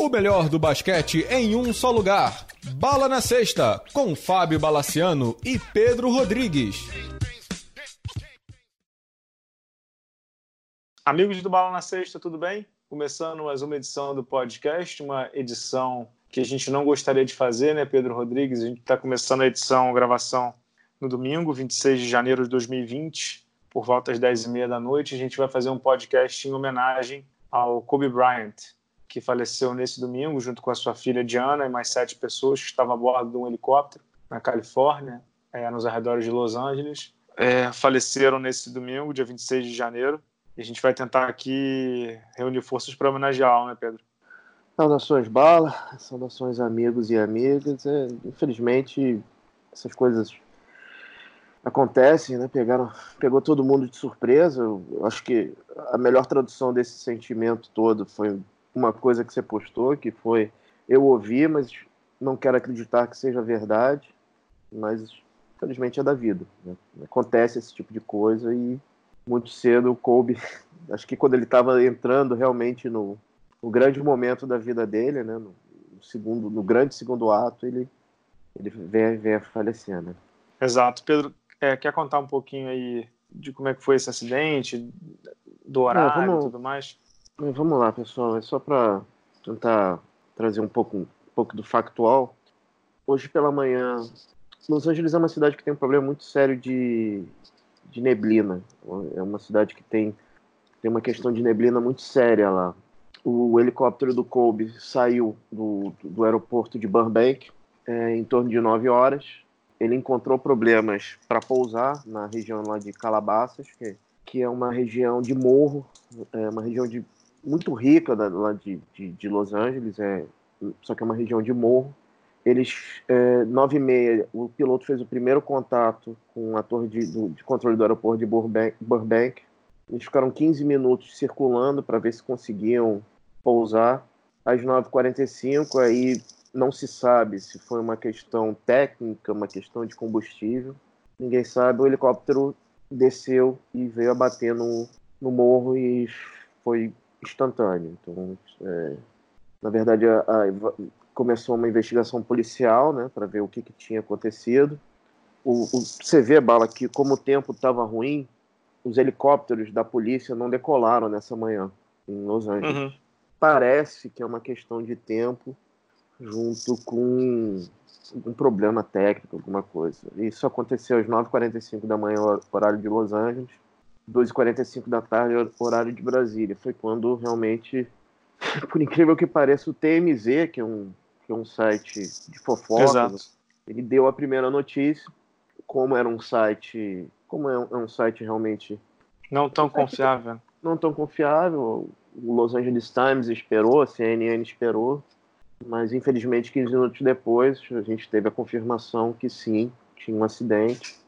O melhor do basquete em um só lugar. Bala na Sexta, com Fábio Balaciano e Pedro Rodrigues. Amigos do Bala na Sexta, tudo bem? Começando mais uma edição do podcast, uma edição que a gente não gostaria de fazer, né, Pedro Rodrigues? A gente está começando a edição, a gravação no domingo, 26 de janeiro de 2020, por volta das 10h30 da noite. A gente vai fazer um podcast em homenagem ao Kobe Bryant, que faleceu nesse domingo, junto com a sua filha Diana e mais sete pessoas que estavam a bordo de um helicóptero na Califórnia, é, nos arredores de Los Angeles. É, faleceram nesse domingo, dia 26 de janeiro. E a gente vai tentar aqui reunir forças para homenageá-lo, né, Pedro? Saudações, Bala, saudações, amigos e amigas. É, infelizmente, essas coisas acontecem, né? Pegaram, pegou todo mundo de surpresa. Eu acho que a melhor tradução desse sentimento todo foi uma coisa que você postou, que foi eu ouvi, mas não quero acreditar que seja verdade, mas infelizmente é da vida. Né? Acontece esse tipo de coisa e muito cedo o Kobe, acho que quando ele estava entrando realmente no, no, grande momento da vida dele, né? no, segundo, no grande segundo ato, ele, ele vem, vem a falecer. Né? Exato. Pedro, é, quer contar um pouquinho aí de como é que foi esse acidente, do horário e tudo mais? Vamos lá, pessoal. É só para tentar trazer um pouco, um pouco do factual. Hoje pela manhã, Los Angeles é uma cidade que tem um problema muito sério de, de neblina. É uma cidade que tem, tem uma questão de neblina muito séria lá. O helicóptero do Kobe saiu do, do aeroporto de Burbank é, em torno de 9 horas. Ele encontrou problemas para pousar na região lá de Calabasas, que, que é uma região de morro, é uma região de muito rica da, lá de, de, de, Los Angeles, é, só que é uma região de morro. Eles, é, nove e meia, o piloto fez o primeiro contato com a torre de, do, de controle do aeroporto de Burbank, Burbank. Eles ficaram 15 minutos circulando para ver se conseguiam pousar. Às 9h45, aí não se sabe se foi uma questão técnica, uma questão de combustível. Ninguém sabe. O helicóptero desceu e veio abater no morro e foi instantâneo. Então, é, na verdade, a, a, começou uma investigação policial, né, para ver o que, que tinha acontecido. O, o, você vê, Bala, que como o tempo estava ruim, os helicópteros da polícia não decolaram nessa manhã em Los Angeles. Uhum. Parece que é uma questão de tempo junto com um problema técnico, alguma coisa. Isso aconteceu às 9h45 da manhã, horário de Los Angeles. 2h45 da tarde, horário de Brasília. Foi quando realmente, por incrível que pareça, o TMZ, que é um, que é um site de fofocas, ele deu a primeira notícia. Como era um site. Como é um, é um site realmente. Não tão um confiável. Não tão confiável. O Los Angeles Times esperou, a CNN esperou. Mas infelizmente, 15 minutos depois, a gente teve a confirmação que sim, tinha um acidente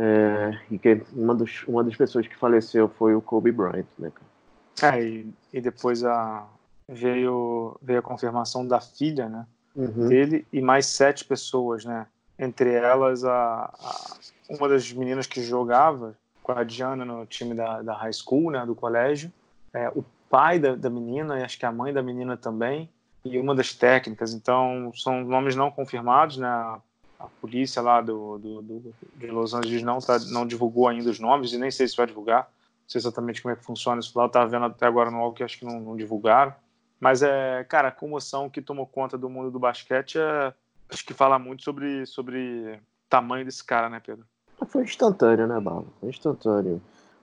é, e que uma, dos, uma das pessoas que faleceu foi o Kobe Bryant, né, cara? É, e, e depois a, veio, veio a confirmação da filha, né? Uhum. Dele e mais sete pessoas, né? Entre elas, a, a, uma das meninas que jogava com a Diana no time da, da high school, né? Do colégio. É, o pai da, da menina e acho que a mãe da menina também. E uma das técnicas. Então, são nomes não confirmados, né? A polícia lá do, do, do, de Los Angeles não, tá, não divulgou ainda os nomes e nem sei se vai divulgar. Não sei exatamente como é que funciona isso lá. Eu tava vendo até agora no algo que acho que não, não, divulgaram. Mas é, cara, a comoção que tomou conta do mundo do basquete é, acho que fala muito sobre, sobre tamanho desse cara, né, Pedro? Foi instantâneo, né, Bala? Foi instantâneo.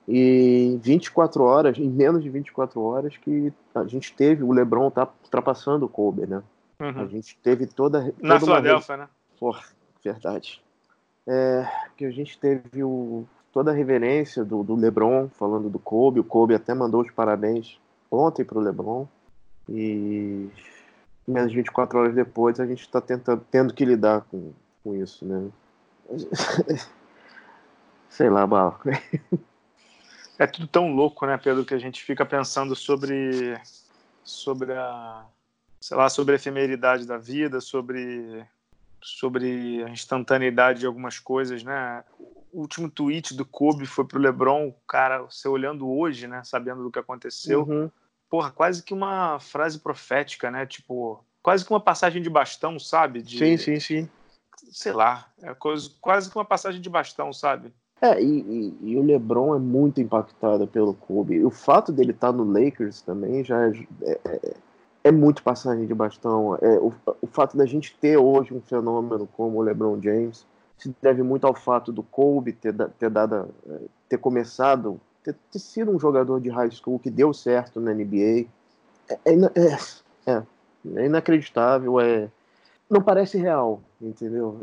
E 24 horas, em menos de 24 horas, que a gente teve o LeBron tá ultrapassando o Kobe, né? Uhum. A gente teve toda. toda Na Filadélfia, né? Porra, verdade. É, que a gente teve o, toda a reverência do, do LeBron falando do Kobe. O Kobe até mandou os parabéns ontem para o LeBron. E menos de 24 horas depois a gente está tendo que lidar com, com isso, né? Sei lá. É tudo tão louco, né, Pedro, que a gente fica pensando sobre sobre a sei lá, sobre a efemeridade da vida, sobre sobre a instantaneidade de algumas coisas, né? O último tweet do Kobe foi pro LeBron, cara, você olhando hoje, né, sabendo do que aconteceu. Uhum. porra, quase que uma frase profética, né? Tipo, quase que uma passagem de bastão, sabe? De, sim, sim, sim. Sei lá, é coisa, quase que uma passagem de bastão, sabe? É, e, e, e, o LeBron é muito impactado pelo Kobe. O fato dele estar tá no Lakers também já é, é, é, é muito passagem de bastão. É, o, o fato da gente ter hoje um fenômeno como o LeBron James se deve muito ao fato do Kobe ter, ter, dado, é, ter começado, ter, ter sido um jogador de high school que deu certo na NBA. É, é, é, é inacreditável, é, não parece real, entendeu?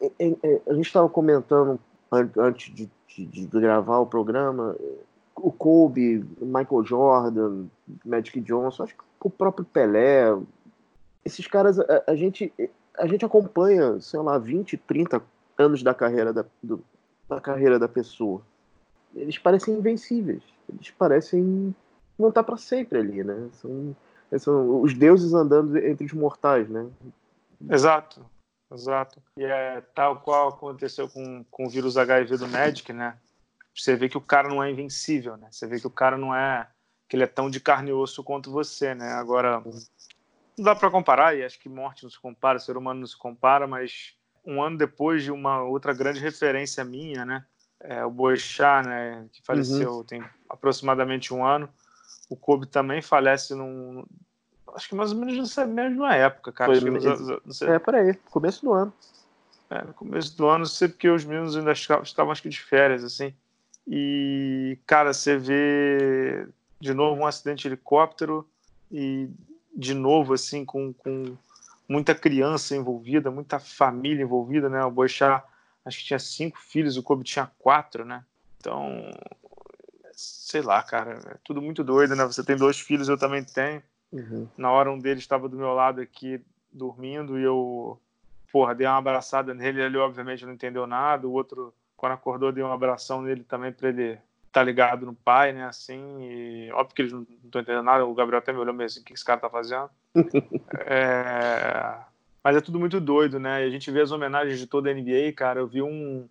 É, é, é a gente estava comentando antes de, de, de, gravar o programa, o Kobe, Michael Jordan, Magic Johnson, acho que o próprio Pelé, esses caras, a, a gente, a gente acompanha, sei lá, 20, 30 anos da carreira da, do, da carreira da pessoa. Eles parecem invencíveis. Eles parecem não estar tá para sempre ali, né? São, são os deuses andando entre os mortais, né? Exato, exato. E é tal qual aconteceu com, com o vírus HIV do Magic, né? Você vê que o cara não é invencível, né? Você vê que o cara não é que ele é tão de carne e osso quanto você, né? Agora não dá para comparar e acho que morte não se compara, ser humano não se compara, mas um ano depois de uma outra grande referência minha, né? É, o Boechat, né? Que faleceu uhum. tem aproximadamente um ano. O Kobe também falece num, acho que mais ou menos nessa mesma época, cara. Foi, nos, é, peraí, começo do ano. É, no começo do ano, sei porque os meninos ainda estavam, acho que de férias, assim. E, cara, você vê de novo um acidente de helicóptero e de novo, assim, com, com muita criança envolvida, muita família envolvida, né? O Boixá, acho que tinha cinco filhos, o Kobe tinha quatro, né? Então, sei lá, cara, é tudo muito doido, né? Você tem dois filhos, eu também tenho. Uhum. Na hora um deles estava do meu lado aqui dormindo e eu, porra, dei uma abraçada nele. Ele obviamente não entendeu nada. O outro, quando acordou, dei uma abração nele também para ele estar tá ligado no pai, né? Assim, e óbvio que eles não estão entendendo nada. O Gabriel até me olhou meio assim: o que esse cara tá fazendo? é... Mas é tudo muito doido, né? E a gente vê as homenagens de toda a NBA, cara. Eu vi um,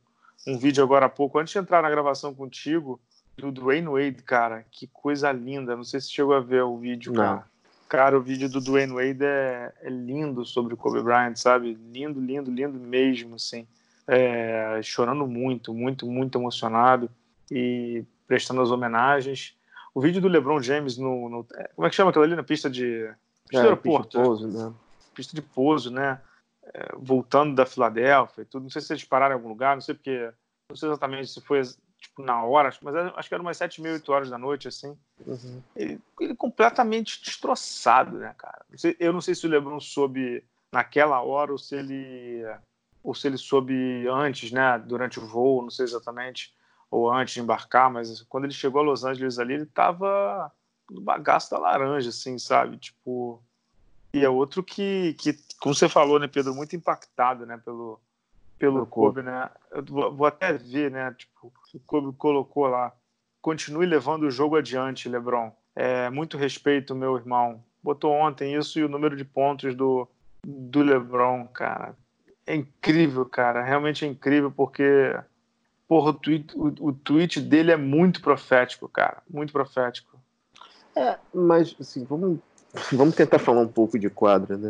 um vídeo agora há pouco, antes de entrar na gravação contigo, do Dwayne Wade, cara. Que coisa linda. Não sei se chegou a ver o vídeo, cara. Não. Cara, o vídeo do Dwayne Wade é, é, lindo sobre o Kobe Bryant, sabe? Lindo, lindo, lindo mesmo, assim. É, chorando muito, muito, muito emocionado e prestando as homenagens. O vídeo do LeBron James no, no é, como é que chama aquilo ali na pista de pista é, do aeroporto, pista de pouso, né? Pista de pouso, né? É, voltando da Filadélfia e tudo. Não sei se eles pararam em algum lugar, não sei porque, não sei exatamente se foi tipo, na hora, mas acho que era umas sete, meia, oito horas da noite, assim. Uhum. Ele, ele, completamente destroçado, né, cara? Eu não sei se o LeBron soube naquela hora ou se ele ou se ele soube antes, né, durante o voo, não sei exatamente, ou antes de embarcar, mas quando ele chegou a Los Angeles ali, ele tava no bagaço da laranja, assim, sabe? Tipo, e é outro que, que, como você falou, né, Pedro, muito impactado, né, pelo, pelo Kobe, né? Eu vou até ver, né? Tipo, o Kobe colocou lá. Continue levando o jogo adiante, LeBron. É, muito respeito, meu irmão. Botou ontem isso e o número de pontos do, do LeBron, cara. É incrível, cara. Realmente é incrível porque porra, o, tweet, o, o tweet dele é muito profético, cara. Muito profético. É, mas assim, vamos, vamos tentar falar um pouco de quadra, né?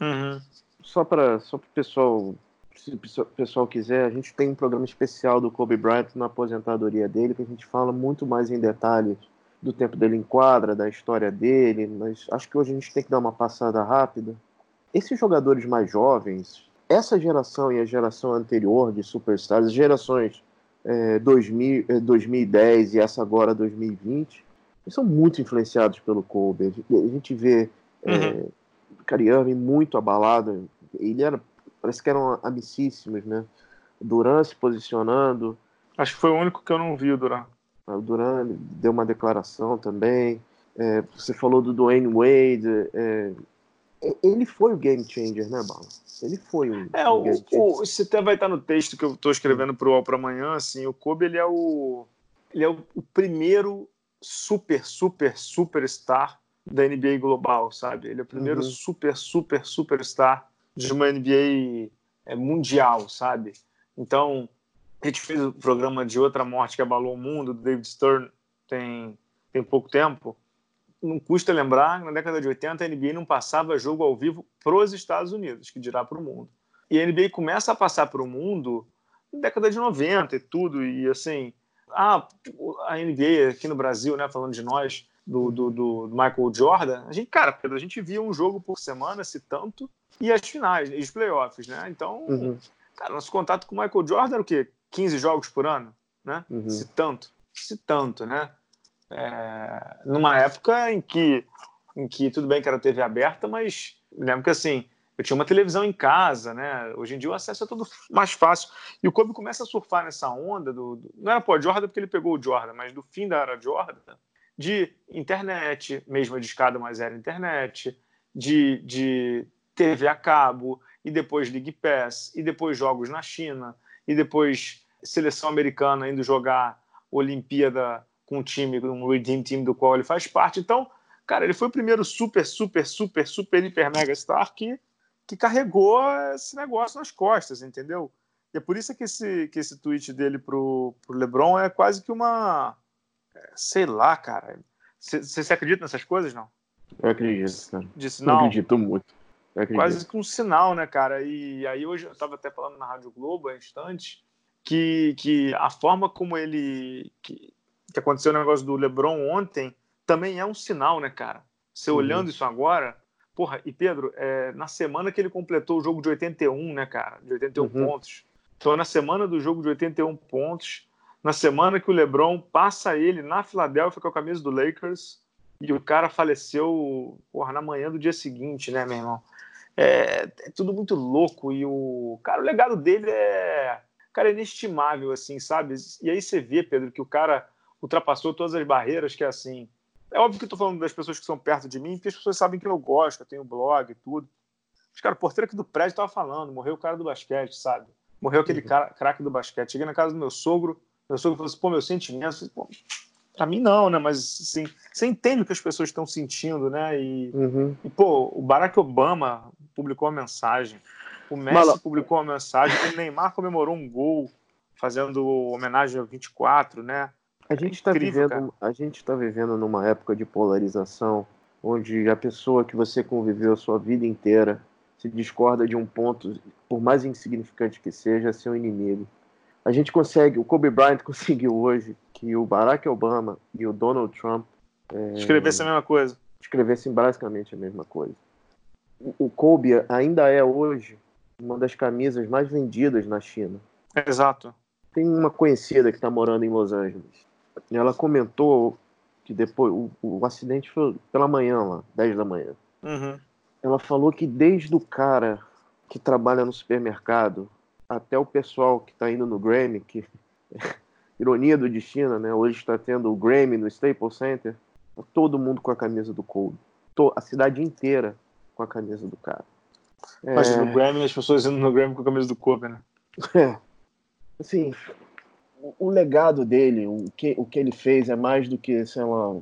Uhum. Só para só o pessoal se o pessoal quiser, a gente tem um programa especial do Kobe Bryant na aposentadoria dele, que a gente fala muito mais em detalhes do tempo dele em quadra, da história dele, mas acho que hoje a gente tem que dar uma passada rápida. Esses jogadores mais jovens, essa geração e a geração anterior de superstars, gerações é, 2000, 2010 e essa agora 2020, eles são muito influenciados pelo Kobe. A gente vê é, uhum. é, Cariani muito abalado. Ele era parece que eram amicíssimos, né? Duran se posicionando. Acho que foi o único que eu não vi, o Duran. O Duran deu uma declaração também. É, você falou do Dwayne Wade. É, ele foi o game changer, né, Bala? Ele foi o. É, o, o, isso até vai estar no texto que eu estou escrevendo para o All para amanhã. Assim, o Kobe ele é o, ele é o, o primeiro super, super, superstar da NBA global, sabe? Ele é o primeiro uhum. super, super, superstar de uma NBA é, mundial, sabe? Então, a gente fez o programa de outra morte que abalou o mundo, do David Stern, tem, tem pouco tempo. Não custa lembrar, na década de 80 a NBA não passava jogo ao vivo para os Estados Unidos, que dirá para o mundo. E a NBA começa a passar para o mundo na década de 90 e tudo, e assim, ah, a NBA aqui no Brasil, né, falando de nós, do, do, do, Michael Jordan, a gente, cara, Pedro, a gente via um jogo por semana, se tanto, e as finais, e os playoffs, né? Então, uhum. cara, nosso contato com o Michael Jordan era o quê? 15 jogos por ano, né? Uhum. Se tanto, se tanto, né? É, numa época em que, em que tudo bem que era TV aberta, mas lembro que assim, eu tinha uma televisão em casa, né? Hoje em dia o acesso é tudo mais fácil. E o Kobe começa a surfar nessa onda do, do não era pô Jordan porque ele pegou o Jordan, mas do fim da era Jordan, de internet, mesmo de escada, mas era internet, de, de TV a cabo, e depois League Pass, e depois jogos na China, e depois seleção americana indo jogar Olimpíada com um time, um Redeem Team do qual ele faz parte. Então, cara, ele foi o primeiro super, super, super, super, hiper, mega star que que carregou esse negócio nas costas, entendeu? E é por isso que esse, que esse tweet dele pro, pro LeBron é quase que uma. É, sei lá, cara. Você acredita nessas coisas, não? Eu acredito, cara. Sinal? Eu acredito muito. Eu acredito. Quase que um sinal, né, cara? E aí hoje eu estava até falando na Rádio Globo há instantes que, que a forma como ele. Que, que aconteceu o negócio do LeBron ontem também é um sinal, né, cara? Você uhum. olhando isso agora, Porra, e Pedro, é, na semana que ele completou o jogo de 81, né, cara? De 81 uhum. pontos. Então, na semana do jogo de 81 pontos, na semana que o LeBron passa ele na Filadélfia com a camisa do Lakers e o cara faleceu porra, na manhã do dia seguinte, né, meu irmão? É, é tudo muito louco e o cara, o legado dele é, cara, é inestimável, assim, sabe? E aí você vê, Pedro, que o cara ultrapassou todas as barreiras que é assim é óbvio que eu tô falando das pessoas que são perto de mim, porque as pessoas sabem que eu gosto, eu tenho blog e tudo. Mas, cara, o porteiro aqui do prédio tava falando, morreu o cara do basquete, sabe? Morreu aquele uhum. cara, craque do basquete. Cheguei na casa do meu sogro, meu sogro falou assim, pô, meu sentimento. Pô, pra mim não, né? Mas, assim, você entende o que as pessoas estão sentindo, né? E, uhum. e, pô, o Barack Obama publicou uma mensagem, o Messi Mala... publicou uma mensagem, o Neymar comemorou um gol fazendo homenagem ao 24, né? A gente está vivendo, a gente está vivendo numa época de polarização, onde a pessoa que você conviveu a sua vida inteira se discorda de um ponto, por mais insignificante que seja, é seu inimigo. A gente consegue, o Kobe Bryant conseguiu hoje que o Barack Obama e o Donald Trump é, escrevessem a mesma coisa. Escrevessem basicamente a mesma coisa. O Kobe ainda é hoje uma das camisas mais vendidas na China. Exato. Tem uma conhecida que está morando em Los Angeles ela comentou que depois o, o acidente foi pela manhã lá, 10 da manhã. Uhum. Ela falou que desde o cara que trabalha no supermercado até o pessoal que está indo no Grammy, que ironia do destino, né? Hoje está tendo o Grammy no Staples Center, tá todo mundo com a camisa do Kobe, a cidade inteira com a camisa do cara. Mas é... no Grammy as pessoas indo no Grammy com a camisa do Kobe, né? É. Assim, o legado dele, o que, o que ele fez é mais do que, sei lá,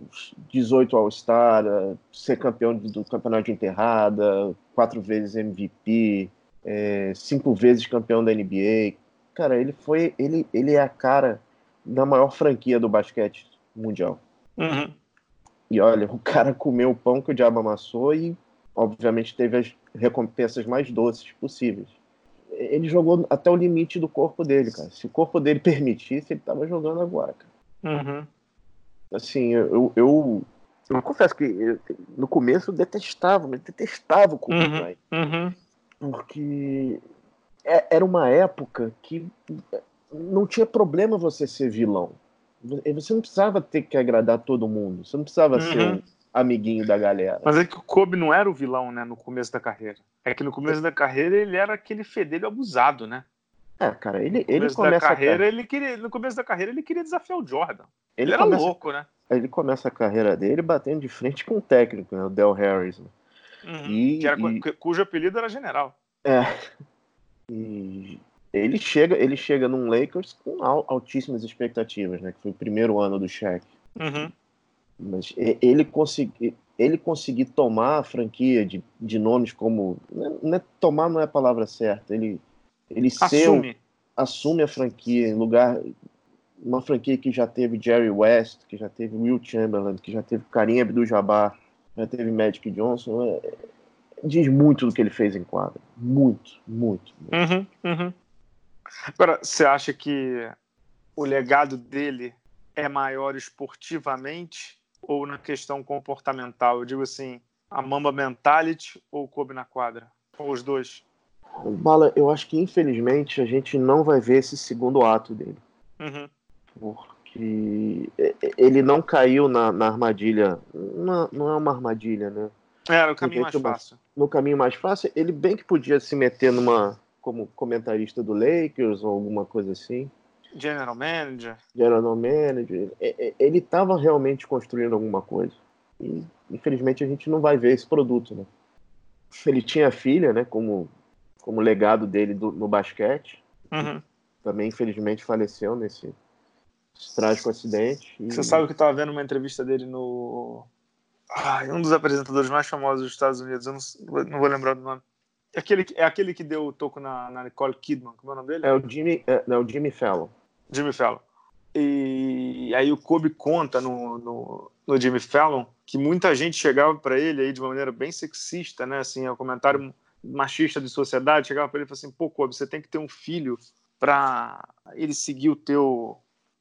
18 All-Star, ser campeão do campeonato de enterrada, quatro vezes MVP, é, cinco vezes campeão da NBA. Cara, ele foi. Ele, ele é a cara da maior franquia do basquete mundial. Uhum. E olha, o cara comeu o pão que o diabo amassou e, obviamente, teve as recompensas mais doces possíveis ele jogou até o limite do corpo dele, cara. Se o corpo dele permitisse, ele tava jogando agora, cara. Uhum. Assim, eu, eu, eu confesso que eu, no começo eu detestava, mas detestava o Kobe uhum. Uhum. Porque é, era uma época que não tinha problema você ser vilão. Você não precisava ter que agradar todo mundo. Você não precisava ser uhum. um amiguinho da galera. Mas é que o Kobe não era o vilão, né, no começo da carreira. É que no começo da carreira ele era aquele fedelho abusado, né? É, cara, ele, ele começa carreira, a... ele queria, no começo da carreira ele queria desafiar o Jordan. Ele, ele era começa, louco, né? Ele começa a carreira dele batendo de frente com o técnico, né, o Del Harris. Né? Uhum, e, era, e... Cujo apelido era General. É. E ele chega, ele chega num Lakers com altíssimas expectativas, né? Que foi o primeiro ano do Shaq. Uhum. Mas ele conseguir ele conseguir tomar a franquia de, de nomes como não é, tomar não é a palavra certa ele ele assume. Ser, assume a franquia em lugar uma franquia que já teve Jerry West, que já teve Will Chamberlain, que já teve Karim Abdul-Jabbar, já teve Magic Johnson, é, diz muito do que ele fez em quadra. Muito, muito. muito. Uhum, uhum. Agora, você acha que o legado dele é maior esportivamente ou na questão comportamental? Eu digo assim, a Mamba Mentality ou o Kobe na quadra? Ou os dois? Bala, eu acho que infelizmente a gente não vai ver esse segundo ato dele. Uhum. Porque ele não caiu na, na armadilha. Não, não, é uma armadilha, né? É, no caminho mais fácil. No caminho mais fácil, ele bem que podia se meter numa. como comentarista do Lakers ou alguma coisa assim. General Manager. General Manager. Ele estava realmente construindo alguma coisa. E infelizmente a gente não vai ver esse produto, né? Ele tinha filha, né? Como, como legado dele do, no basquete. Uhum. Também infelizmente faleceu nesse trágico acidente. E... Você sabe que eu estava vendo uma entrevista dele no. Ah, um dos apresentadores mais famosos dos Estados Unidos, eu não, não vou lembrar do nome. É aquele, é aquele que deu o toco na, na Nicole Kidman, como é o nome dele? É o Jimmy, é, é o Jimmy Fallon. Jimmy Fallon. E aí o Kobe conta no, no, no Jimmy Fallon que muita gente chegava para ele aí de uma maneira bem sexista, né? Assim, é um comentário machista de sociedade, chegava para ele e falava assim: "Pô, Kobe, você tem que ter um filho para ele seguir o teu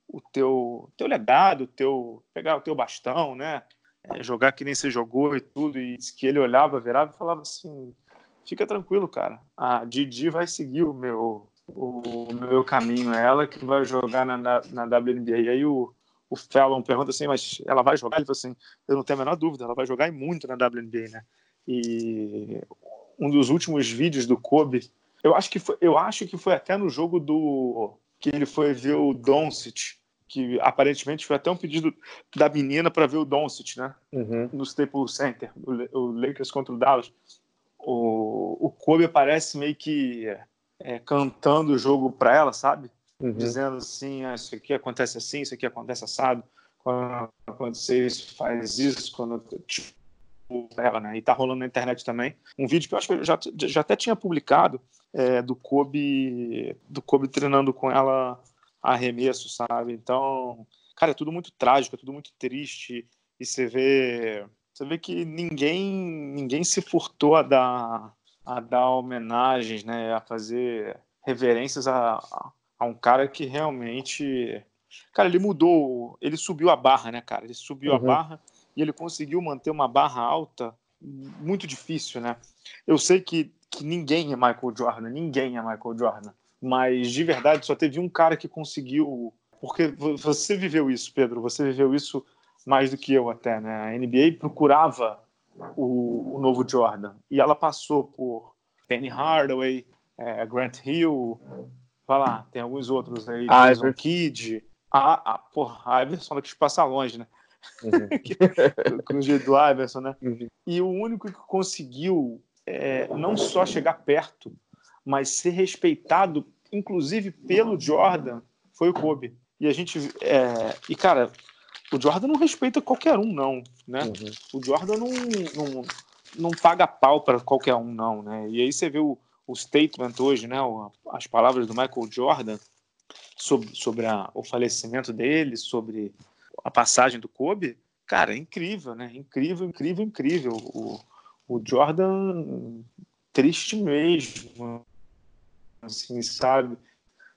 o teu teu legado, o teu pegar o teu bastão, né? É, jogar que nem você jogou e tudo". E que ele olhava, virava e falava assim: "Fica tranquilo, cara. A Didi vai seguir o meu o meu caminho. É ela que vai jogar na, na, na WNBA". E aí o o Fallon pergunta assim, mas ela vai jogar? Ele falou assim, eu não tenho a menor dúvida, ela vai jogar e muito na WNBA, né? E um dos últimos vídeos do Kobe, eu acho que foi, eu acho que foi até no jogo do que ele foi ver o Doncic, que aparentemente foi até um pedido da menina para ver o Doncic, né? Uhum. No Staples Center, o, o Lakers contra o Dallas. O, o Kobe aparece meio que é, cantando o jogo para ela, sabe? uhum. dizendo assim, ah, isso aqui acontece assim, isso aqui acontece assado, quando acontecer isso, faz isso, quando tipo, ela, né? E tá rolando na internet também um vídeo que eu acho que eu já, já até tinha publicado é, do Kobe do Kobe treinando com ela arremesso, sabe? Então, cara, é tudo muito trágico, é tudo muito triste e você vê você vê que ninguém ninguém se furtou a dar a dar homenagens, né, a fazer reverências a, a um cara que realmente. Cara, ele mudou, ele subiu a barra, né, cara? Ele subiu uhum. a barra e ele conseguiu manter uma barra alta muito difícil, né? Eu sei que, que ninguém é Michael Jordan, ninguém é Michael Jordan, mas de verdade só teve um cara que conseguiu. Porque você viveu isso, Pedro, você viveu isso mais do que eu até, né? A NBA procurava o, o novo Jordan e ela passou por Penny Hardaway, é, Grant Hill, vai lá, tem alguns outros aí, ah, Jason Kid, a, a, porra, a Iverson daqui passar longe, né? Uhum. com o jeito do Iverson, né? Uhum. E o único que conseguiu é, não só chegar perto, mas ser respeitado, inclusive pelo Jordan, foi o Kobe. E a gente, é, e cara, o Jordan não respeita qualquer um, não, né? Uhum. O Jordan não, não, não paga pau para qualquer um, não, né? E aí você vê o, o statement hoje, né, as palavras do Michael Jordan sobre, sobre a, o falecimento dele, sobre a passagem do Kobe, cara, é incrível, né? Incrível, incrível, incrível. O, o Jordan triste mesmo, assim, sabe?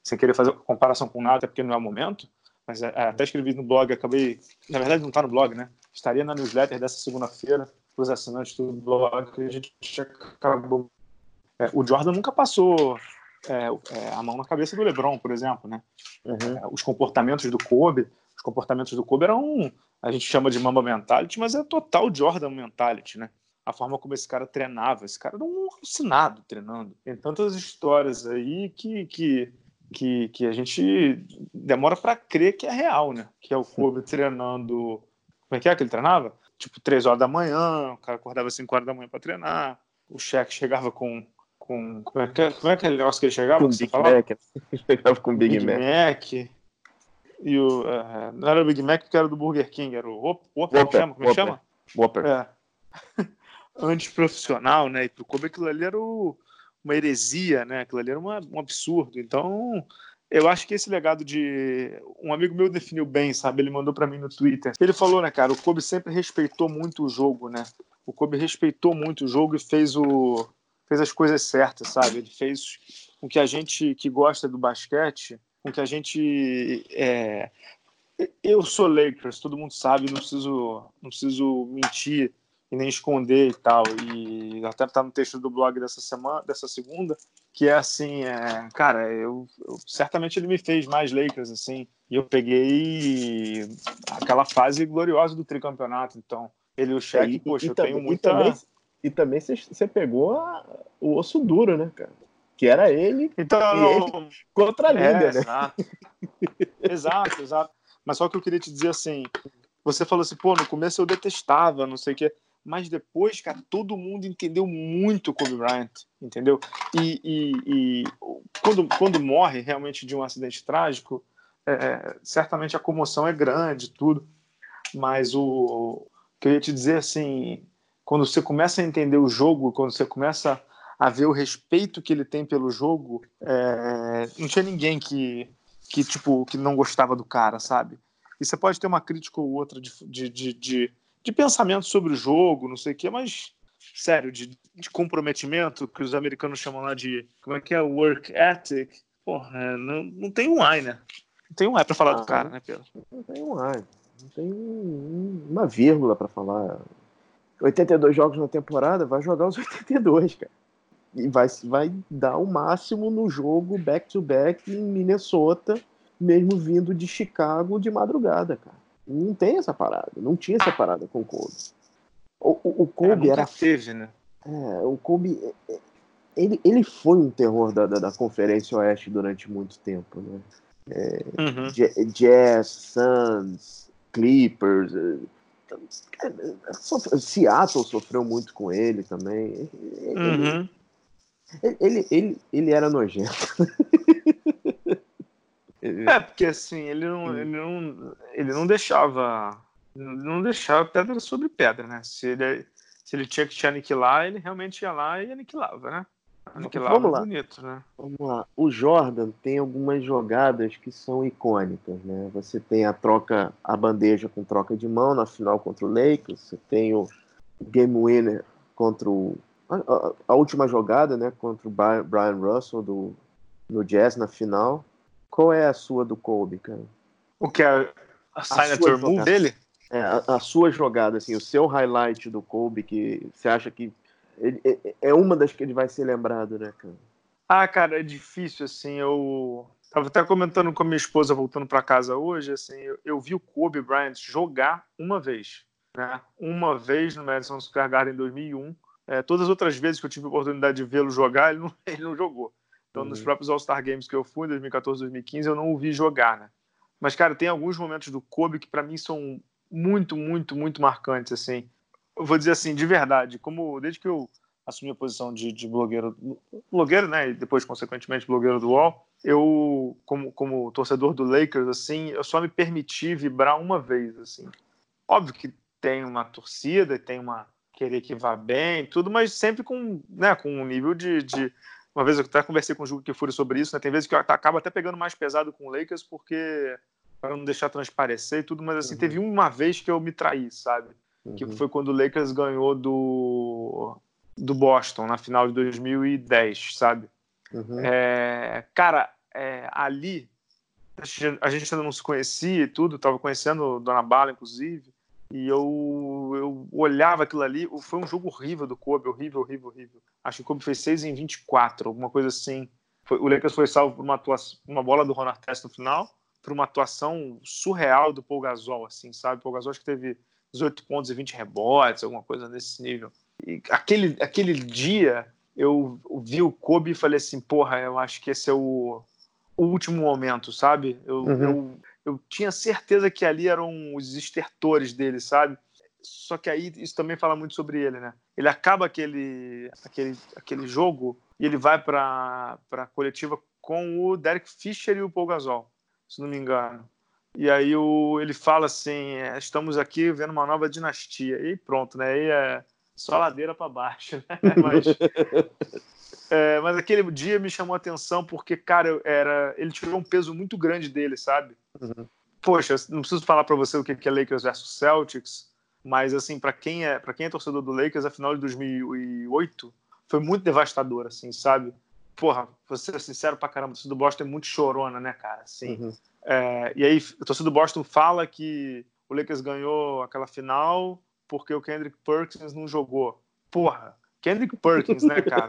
Sem querer fazer comparação com nada, porque não é o momento, mas é, é até escrevi no blog, acabei, na verdade não está no blog, né? Estaria na newsletter dessa segunda-feira para os assinantes do blog, que a gente acabou é, o Jordan nunca passou é, é, a mão na cabeça do LeBron, por exemplo, né? Uhum. É, os comportamentos do Kobe, os comportamentos do Kobe eram, a gente chama de Mamba Mentality, mas é total Jordan Mentality, né? A forma como esse cara treinava, esse cara era um alucinado treinando. Tem tantas histórias aí que, que, que, que a gente demora para crer que é real, né? Que é o Kobe treinando. Como é que é que ele treinava? Tipo, três horas da manhã, o cara acordava cinco horas da manhã para treinar. O chefe chegava com com. Como é, que, é, como é aquele negócio que ele chegava? Com Big Mac. Ele chegava com Big, Big Mac. Mac. E o. Uh, não era o Big Mac porque era do Burger King, era o Whopper, Whopper, chama? Como é chama? Whopper. É. Antiprofissional, né? E pro Kobe aquilo ali era o, uma heresia, né? Aquilo ali era uma, um absurdo. Então, eu acho que esse legado de. Um amigo meu definiu bem, sabe? Ele mandou para mim no Twitter. Ele falou, né, cara? O Kobe sempre respeitou muito o jogo, né? O Kobe respeitou muito o jogo e fez, o... fez as coisas certas, sabe? Ele fez com que a gente que gosta do basquete, com que a gente. É... Eu sou Lakers, todo mundo sabe, não preciso, não preciso mentir e nem esconder e tal. E até tá no texto do blog dessa semana, dessa segunda, que é assim, é, cara, eu, eu, certamente ele me fez mais Lakers assim. E eu peguei aquela fase gloriosa do tricampeonato, então ele e o Shaq, poxa, e, eu tenho muita e também você pegou a, o osso duro, né, cara? Que era ele, então, ele contra a liga, é, né? Exato. exato, exato. Mas só que eu queria te dizer assim, você falou assim, pô, no começo eu detestava, não sei o quê mas depois, cara, todo mundo entendeu muito o Kobe Bryant, entendeu? E, e, e quando, quando morre realmente de um acidente trágico, é, é certamente a comoção é grande, tudo, mas o, que eu ia te dizer assim, quando você começa a entender o jogo, quando você começa a ver o respeito que ele tem pelo jogo, é, não tinha ninguém que, que tipo que não gostava do cara, sabe? E você pode ter uma crítica ou outra de, de, de de pensamento sobre o jogo, não sei o quê, mas sério, de, de, comprometimento, que os americanos chamam lá de como é que é work ethic, porra, é, não, não tem um ai, né? Não tem um ai para falar ah, do cara, né, Pedro? Não tem um ai, não tem uma vírgula para falar. 82 jogos na temporada, vai jogar os 82, cara. E vai, vai dar o máximo no jogo back-to-back -back em Minnesota, mesmo vindo de Chicago de madrugada, cara. Não tem essa parada. Não tinha essa parada com o Kobe. O, o, o Kobe é, era. Teve, né? É, o Kobe. É, é, ele, ele foi um terror da, da, da Conferência Oeste durante muito tempo, né? É, uhum. Jazz, Suns, Clippers. Seattle sofreu muito com ele também. Uhum. Ele, ele, ele, ele, era nojento. É, porque assim, ele não, ele não, ele não deixava. Não deixava pedra sobre pedra, né? Se ele, se ele tinha que te aniquilar, ele realmente ia lá e aniquilava, né? Aniquilava Vamos lá. bonito, né? Vamos lá. O Jordan tem algumas jogadas que são icônicas, né? Você tem a troca, a bandeja com troca de mão na final contra o Lakers, você tem o game winner contra o a, a, a última jogada, né, contra o Brian Russell do no Jazz na final. Qual é a sua do Kobe, cara? O que é a signature move dele? É, a, a, sua jogada, assim, o seu highlight do Kobe, que você acha que ele, é, é uma das que ele vai ser lembrado, né, cara? Ah, cara, é difícil, assim, eu tava até comentando com a minha esposa voltando para casa hoje, assim, eu, eu, vi o Kobe Bryant jogar uma vez, né? Uma vez no Madison Square Garden em 2001. É, todas as outras vezes que eu tive a oportunidade de vê-lo jogar, ele não, ele não jogou. Então, uhum. nos próprios All-Star Games que eu fui, em 2014, 2015, eu não o vi jogar, né? Mas, cara, tem alguns momentos do Kobe que, para mim, são muito, muito, muito marcantes, assim. Eu vou dizer assim, de verdade, como desde que eu assumi a posição de, de blogueiro, blogueiro, né, e depois, consequentemente, blogueiro do UOL, eu, como, como torcedor do Lakers, assim, eu só me permiti vibrar uma vez, assim. Óbvio que tem uma torcida, tem uma querer que vá bem, tudo, mas sempre com, né, com um nível de, de uma vez eu até conversei com o Jugo Kifuri sobre isso, né? Tem vezes que eu acaba até pegando mais pesado com o Lakers porque para não deixar transparecer e tudo, mas assim, uhum. teve uma vez que eu me traí, sabe? Uhum. Que foi quando o Lakers ganhou do do Boston na final de 2010, sabe? Uhum. É, cara, é, ali a gente ainda não se conhecia e tudo, tava conhecendo Dona Bala, inclusive, e eu, eu olhava aquilo ali, foi um jogo horrível do Kobe, horrível, horrível, horrível. Acho que o Kobe fez 6 em 24, alguma coisa assim. Foi, o Lakers foi salvo por uma, atuação, uma bola do Ron Artest no final, por uma atuação surreal do Paul Gasol, assim, sabe? Paul Gasol acho que teve 18 pontos e 20 rebotes, alguma coisa nesse nível. E aquele, aquele dia eu vi o Kobe e falei assim, porra, eu acho que esse é o, o último momento, sabe? Eu, uhum. eu, eu tinha certeza que ali eram os estertores dele, sabe? Só que aí isso também fala muito sobre ele, né? Ele acaba aquele, aquele, aquele jogo e ele vai para a coletiva com o Derek Fisher e o Paul Gasol, se não me engano. E aí o, ele fala assim: é, estamos aqui vendo uma nova dinastia. E pronto, né? Aí é só ladeira para baixo, né? Mas É, mas aquele dia me chamou a atenção porque, cara, era, ele tirou um peso muito grande dele, sabe? Uhum. Poxa, não preciso falar para você o que é Lakers versus Celtics, mas assim, para quem é, para quem é torcedor do Lakers, a final de 2008 foi muito devastador, assim, sabe? Porra, vou ser sincero pra caramba, a torcida do Boston é muito chorona, né, cara? Assim, uhum. é, e aí, a torcida do Boston fala que o Lakers ganhou aquela final porque o Kendrick Perkins não jogou. Porra, Kendrick Perkins, né, cara?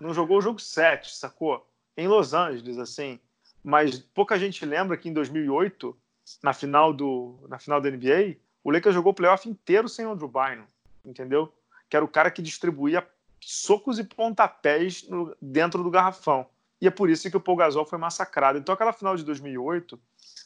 não jogou o jogo 7, sacou? Em Los Angeles, assim. Mas pouca gente lembra que em 2008, na final do na final da NBA, o Lakers jogou o playoff inteiro sem Andrew Bynum, entendeu? Que era o cara que distribuía socos e pontapés no, dentro do garrafão. E é por isso que o Paul Gasol foi massacrado. Então aquela final de 2008,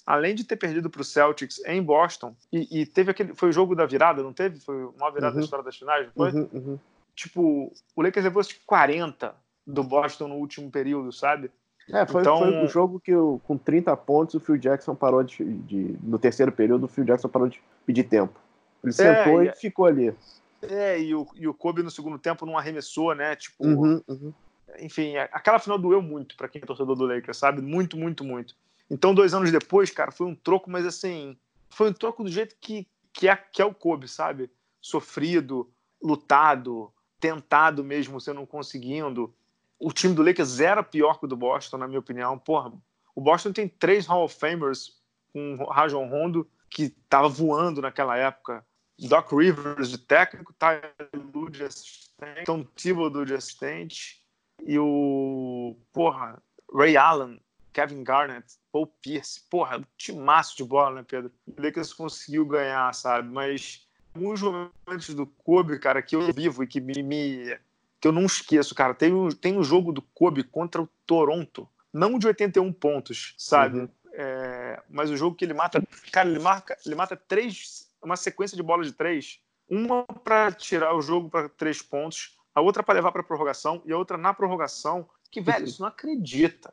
além de ter perdido para o Celtics em Boston, e, e, teve aquele. Foi o jogo da virada, não teve? Foi uma virada uhum. da história das finais, não foi? Uhum, uhum. Tipo, o Lakers levou tipo 40 do Boston no último período, sabe? É, foi, então... foi o jogo que com 30 pontos o Phil Jackson parou de, de, No terceiro período, o Phil Jackson parou de pedir tempo. Ele é, sentou e, e ficou ali. É, e o, e o Kobe no segundo tempo não arremessou, né? Tipo. Uhum, uhum. Enfim, aquela final doeu muito para quem é torcedor do Lakers, sabe? Muito, muito, muito. Então, dois anos depois, cara, foi um troco, mas assim. Foi um troco do jeito que, que, é, que é o Kobe, sabe? Sofrido, lutado, tentado mesmo, você não conseguindo o time do Lakers era pior que o do Boston, na minha opinião. Porra, o Boston tem três Hall of Famers com Rajon Rondo, que estava voando naquela época. Doc Rivers de técnico, Tyler Lue de assistente, Tom Thibodeau de assistente e o, porra, Ray Allen, Kevin Garnett, Paul Pierce. Porra, um massa de bola, né, Pedro? O Lakers conseguiu ganhar, sabe? Mas alguns momentos do Kobe, cara, que eu vivo e que me, me que eu não esqueço, cara. Tem um, tem um jogo do Kobe contra o Toronto, não de 81 pontos, sabe? Uhum. É, mas o jogo que ele mata, cara, ele marca, ele mata três, uma sequência de bolas de três, uma para tirar o jogo para três pontos, a outra para levar para prorrogação e a outra na prorrogação. Que velho, isso não acredita.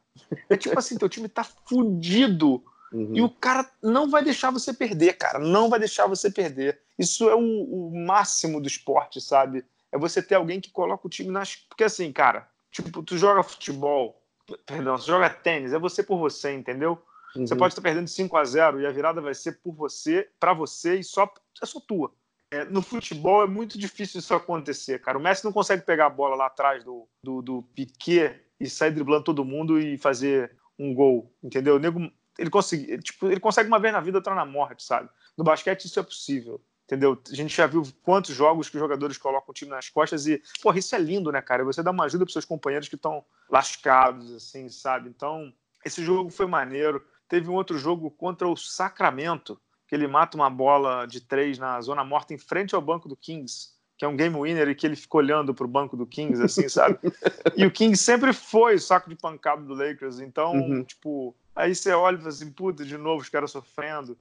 É tipo assim, teu time tá fudido. Uhum. E o cara não vai deixar você perder, cara. Não vai deixar você perder. Isso é o, o máximo do esporte, sabe? é você ter alguém que coloca o time nas. Porque assim, cara, tipo, tu joga futebol, perdão, você joga tênis, é você por você, entendeu? Uhum. Você pode estar perdendo 5 a 0 e a virada vai ser por você, para você e só é só tua. É, no futebol é muito difícil isso acontecer, cara. O Messi não consegue pegar a bola lá atrás do, do, do Piquet e sair driblando todo mundo e fazer um gol, entendeu? O nego, ele, consegue, tipo, ele consegue uma vez na vida, outra na morte, sabe? No basquete isso é possível entendeu? A gente já viu quantos jogos que os jogadores colocam o time nas costas e, porra, isso é lindo, né, cara? Você dá uma ajuda para seus companheiros que estão lascados, assim, sabe? Então, esse jogo foi maneiro. Teve um outro jogo contra o Sacramento, que ele mata uma bola de três na zona morta em frente ao banco do Kings, que é um game winner e que ele fica olhando para o banco do Kings, assim, sabe? e o Kings sempre foi o saco de pancada do Lakers, então, uhum. tipo, aí você olha e fala assim, puta, de novo os caras sofrendo.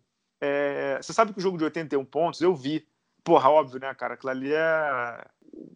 É, você sabe que o jogo de 81 pontos eu vi. Porra, óbvio, né, cara? Aquilo ali é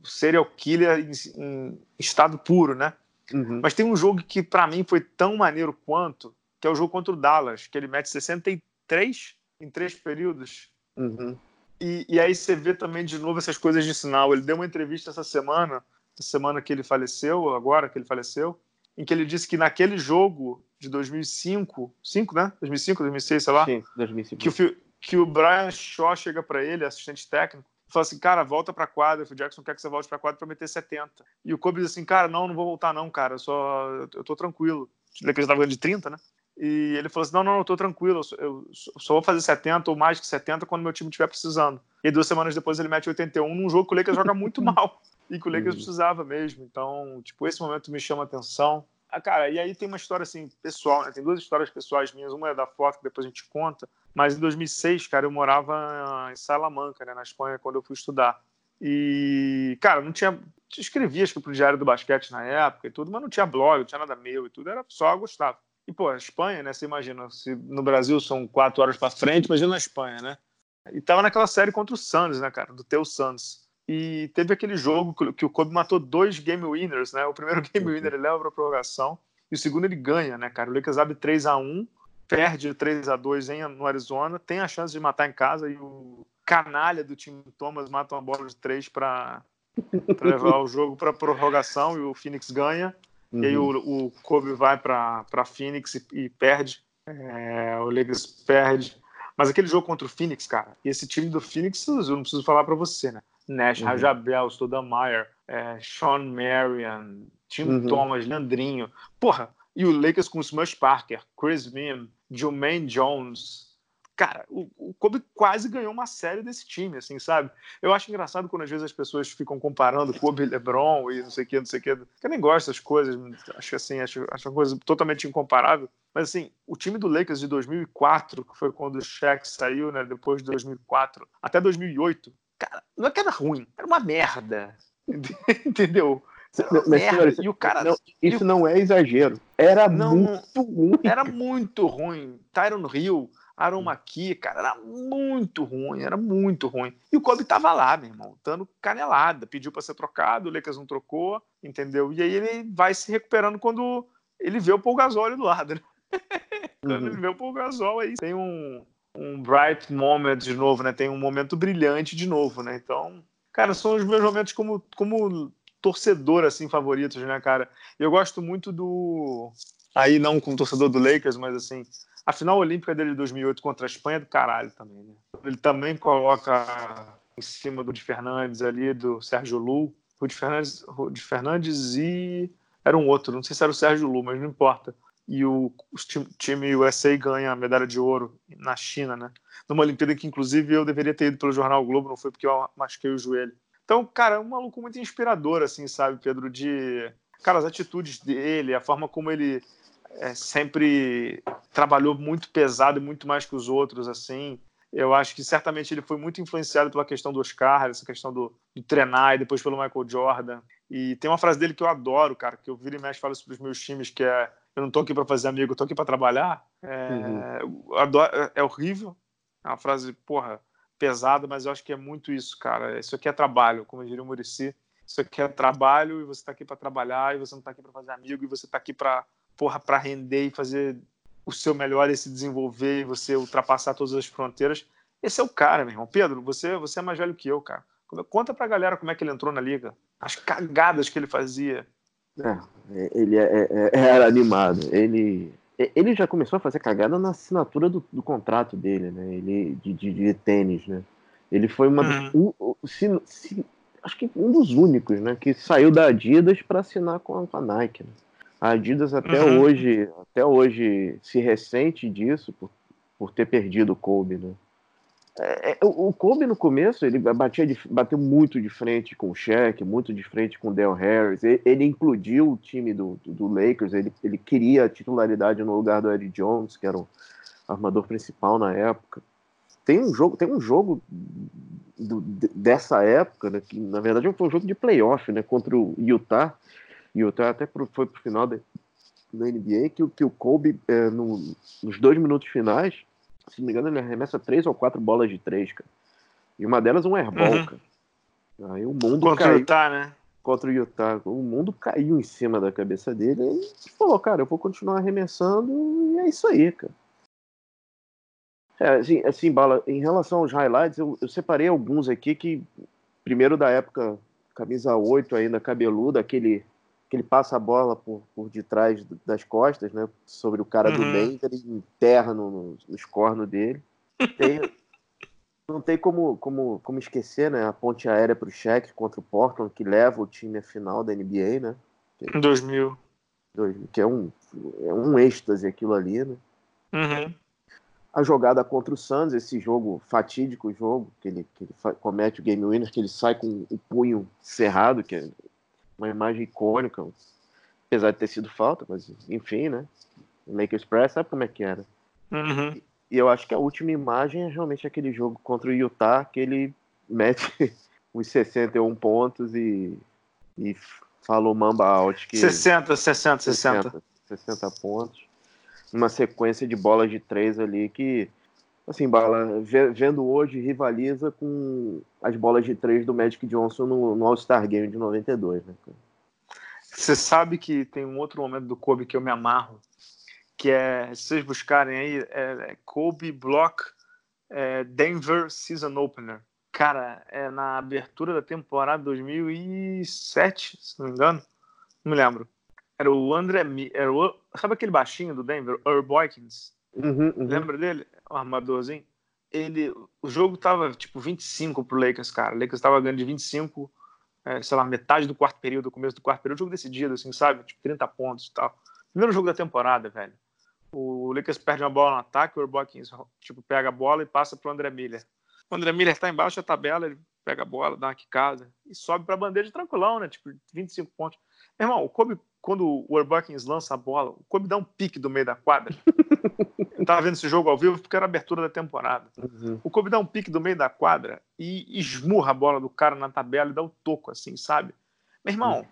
serial killer em, em estado puro, né? Uhum. Mas tem um jogo que para mim foi tão maneiro quanto, que é o jogo contra o Dallas, que ele mete 63 em três períodos. Uhum. E, e, aí você vê também de novo essas coisas de sinal. Ele deu uma entrevista essa semana, essa semana que ele faleceu, agora que ele faleceu, em que ele disse que naquele jogo de 2005, 5, né? 2005, 2006, sei lá. Sim, 2005. Que o, que o Brian Shaw chega para ele, assistente técnico, e fala assim, cara, volta pra quadra, o Jackson quer que você volte pra quadra pra meter 70. E o Kobe diz assim, cara, não, não vou voltar não, cara, eu só, eu tô tranquilo. Ele acreditava ganhando de 30, né? E ele falou assim, não, não, eu tô tranquilo, eu só vou fazer 70 ou mais que 70 quando meu time estiver precisando. E duas semanas depois ele mete 81 num jogo que o Lakers joga muito mal. E que o Lakers uhum. precisava mesmo. Então, tipo, esse momento me chama atenção. Ah, cara, e aí tem uma história assim, pessoal, né? Tem duas histórias pessoais minhas. Uma é da foto, que depois a gente conta. Mas em 2006, cara, eu morava em Salamanca, né, na Espanha, quando eu fui estudar. E, cara, não tinha. Escrevia, acho que pro Diário do Basquete na época e tudo, mas não tinha blog, não tinha nada meu e tudo, era só Gustavo. E, pô, a Espanha, né? Você imagina, se no Brasil são quatro horas para frente, imagina na Espanha, né? E tava naquela série contra o Santos, né, cara? Do teu Santos. E teve aquele jogo que o Kobe matou dois game winners, né? O primeiro game winner ele leva para prorrogação e o segundo ele ganha, né, cara? O Lakers abre 3 a 1 perde 3 a 2 em, no Arizona, tem a chance de matar em casa e o canalha do time Thomas mata uma bola de três para para levar o jogo para prorrogação e o Phoenix ganha. Uhum. E aí o, o Kobe vai para Phoenix e, e perde. É, o Lakers perde. Mas aquele jogo contra o Phoenix, cara, e esse time do Phoenix, eu não preciso falar para você, né? Nash, uhum. Rajabel, Stoudemire, é, Sean Marion, Tim uhum. Thomas, Leandrinho. Porra, e o Lakers com o Smush Parker, Chris Mim, Jermaine Jones. Cara, o, o Kobe quase ganhou uma série desse time, assim, sabe? Eu acho engraçado quando às vezes as pessoas ficam comparando Kobe e LeBron e não sei o que, não sei o que. Eu nem gosto dessas coisas, acho assim, acho, acho uma coisa totalmente incomparável. Mas assim, o time do Lakers de 2004, que foi quando o Shaq saiu, né, depois de 2004, até 2008, cara, não é que era ruim, era uma merda. Entendeu? Mas, merda. e o cara. Não, isso o... não é exagero. Era não, muito ruim. Era muito ruim. Tyron Hill, Aaron McKee, cara, era muito ruim, era muito ruim. E o Kobe tava lá, meu irmão, dando canelada, pediu para ser trocado, o Lakers não trocou, entendeu? E aí ele vai se recuperando quando ele vê o Paul Gasol do lado, né? quando uhum. ele vê o Paul Gasol aí, tem um, um bright moment de novo, né? Tem um momento brilhante de novo, né? Então, cara, são os meus momentos como, como torcedor, assim, favoritos, né, cara? Eu gosto muito do... Aí não como torcedor do Lakers, mas assim, a final olímpica dele de 2008 contra a Espanha é do caralho também, né? Ele também coloca em cima do de Fernandes ali, do Sérgio Lu. De Fernandes, Fernandes e era um outro, não sei se era o Sérgio Lu, mas não importa. E o, o time USA ganha a medalha de ouro na China, né? Numa Olimpíada que, inclusive, eu deveria ter ido pelo Jornal Globo, não foi porque eu machuquei o joelho. Então, cara, é um maluco muito inspirador, assim, sabe, Pedro? De. Cara, as atitudes dele, a forma como ele é, sempre trabalhou muito pesado e muito mais que os outros, assim. Eu acho que certamente ele foi muito influenciado pela questão do Oscar, essa questão do, do treinar e depois pelo Michael Jordan. E tem uma frase dele que eu adoro, cara, que eu viro e mexe falo isso pros meus times, que é eu não tô aqui para fazer amigo, eu tô aqui para trabalhar. É, uhum. adoro, é, é horrível, é uma frase, porra, pesada, mas eu acho que é muito isso, cara. Isso aqui é trabalho, como diria o Murici. Isso aqui é trabalho e você está aqui para trabalhar e você não está aqui para fazer amigo e você está aqui para porra, para render e fazer o seu melhor e se desenvolver e você ultrapassar todas as fronteiras. Esse é o cara, meu irmão. Pedro, você, você é mais velho que eu, cara. Conta pra galera como é que ele entrou na liga. As cagadas que ele fazia. É, ele é, é, é era animado. Ele, ele já começou a fazer cagada na assinatura do, do contrato dele, né? Ele, de, de, de tênis, né? Ele foi uma. Uhum. Um, se, se, acho que um dos únicos, né? Que saiu da Adidas para assinar com a, com a Nike. Né? A Adidas até uhum. hoje, até hoje se ressente disso por, por ter perdido o Kobe, né? É, é o, Kobe no começo ele batia de, bateu muito de frente com o Shaq, muito de frente com o Dale Harris. Ele, ele o time do, do, do, Lakers. Ele, ele queria a titularidade no lugar do Eddie Jones, que era o armador principal na época. Tem um jogo, tem um jogo do, dessa época, né, que na verdade foi um jogo de playoff, né, contra o Utah o até foi pro final da, da NBA, que, que o Kobe, é, no, nos dois minutos finais, se não me engano, ele arremessa três ou quatro bolas de três, cara. E uma delas um airball, uhum. cara. Aí o mundo Contra caiu. o Utah, né? Contra o Utah. O mundo caiu em cima da cabeça dele e falou, cara, eu vou continuar arremessando e é isso aí, cara. É, assim, assim, Bala, em relação aos highlights, eu, eu separei alguns aqui que, primeiro da época, camisa 8 ainda, cabeludo, aquele que ele passa a bola por, por detrás das costas, né? Sobre o cara uhum. do Denver e enterra no, no, nos cornos dele. Tem, não tem como, como, como esquecer, né? A ponte aérea para o Shaq contra o Portland, que leva o time à final da NBA, né? Em 2000. Que é um, é um êxtase aquilo ali, né? Uhum. A jogada contra o Suns, esse jogo fatídico jogo, que ele, que ele comete o game winner, que ele sai com o punho cerrado, que é uma imagem icônica, apesar de ter sido falta, mas enfim, né? Lakers Press sabe como é que era. Uhum. E, e eu acho que a última imagem é realmente aquele jogo contra o Utah, que ele mete os 61 pontos e, e falou Mamba Out. Que 60, 60, 60. 60, 60 pontos. Uma sequência de bolas de três ali que assim, Bala, vendo hoje, rivaliza com as bolas de três do Magic Johnson no, no All-Star Game de 92, né? Você sabe que tem um outro momento do Kobe que eu me amarro, que é, se vocês buscarem aí, é, é Kobe Block é, Denver Season Opener. Cara, é na abertura da temporada 2007, se não me engano. Não me lembro. Era o André. Era o, sabe aquele baixinho do Denver? Herb Boykins? Uhum, uhum. Lembra dele? O armadorzinho? Ele, o jogo tava tipo 25 pro Lakers, cara. O Lakers tava ganhando de 25, é, sei lá, metade do quarto período, começo do quarto período. Jogo decidido, assim, sabe? Tipo, 30 pontos e tal. Primeiro jogo da temporada, velho. O Lakers perde uma bola no ataque, o Herb Boykins, tipo, pega a bola e passa pro André Miller. O André Miller está embaixo da tabela, ele pega a bola, dá uma quicada e sobe para a bandeja tranquilão, né? Tipo, 25 pontos. Meu irmão, o Kobe, quando o Buckins lança a bola, o Kobe dá um pique do meio da quadra. Eu tava vendo esse jogo ao vivo porque era a abertura da temporada. Uhum. O Kobe dá um pique do meio da quadra e esmurra a bola do cara na tabela e dá o um toco, assim, sabe? Meu irmão, uhum.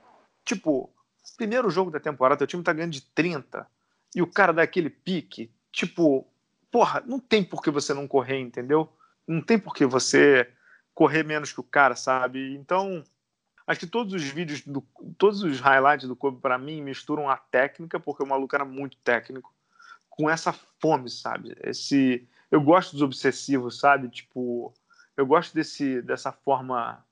tipo, primeiro jogo da temporada, teu time tá ganhando de 30 e o cara dá aquele pique, tipo, porra, não tem por que você não correr, entendeu? não tem por que você correr menos que o cara, sabe? Então, acho que todos os vídeos, do, todos os highlights do Kobe, para mim, misturam a técnica, porque o maluco era muito técnico, com essa fome, sabe? Esse, eu gosto dos obsessivos, sabe? Tipo, eu gosto desse, dessa forma.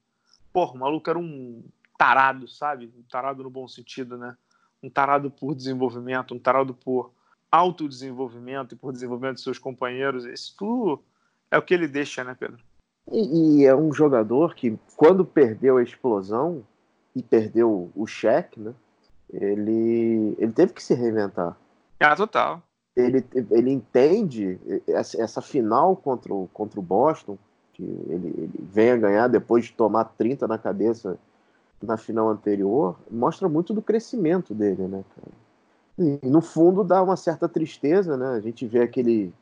Porra, o maluco era um tarado, sabe? Um tarado no bom sentido, né? Um tarado por desenvolvimento, um tarado por autodesenvolvimento e por desenvolvimento de seus companheiros. Isso tudo é o que ele deixa, né, Pedro? E, e, é um jogador que, quando perdeu a explosão e perdeu o cheque, né? Ele, ele teve que se reinventar. Ah, total. Ele, ele entende essa, essa final contra o, contra o Boston, que ele, ele vem a ganhar depois de tomar 30 na cabeça na final anterior, mostra muito do crescimento dele, né, cara? E no fundo dá uma certa tristeza, né? A gente vê aquele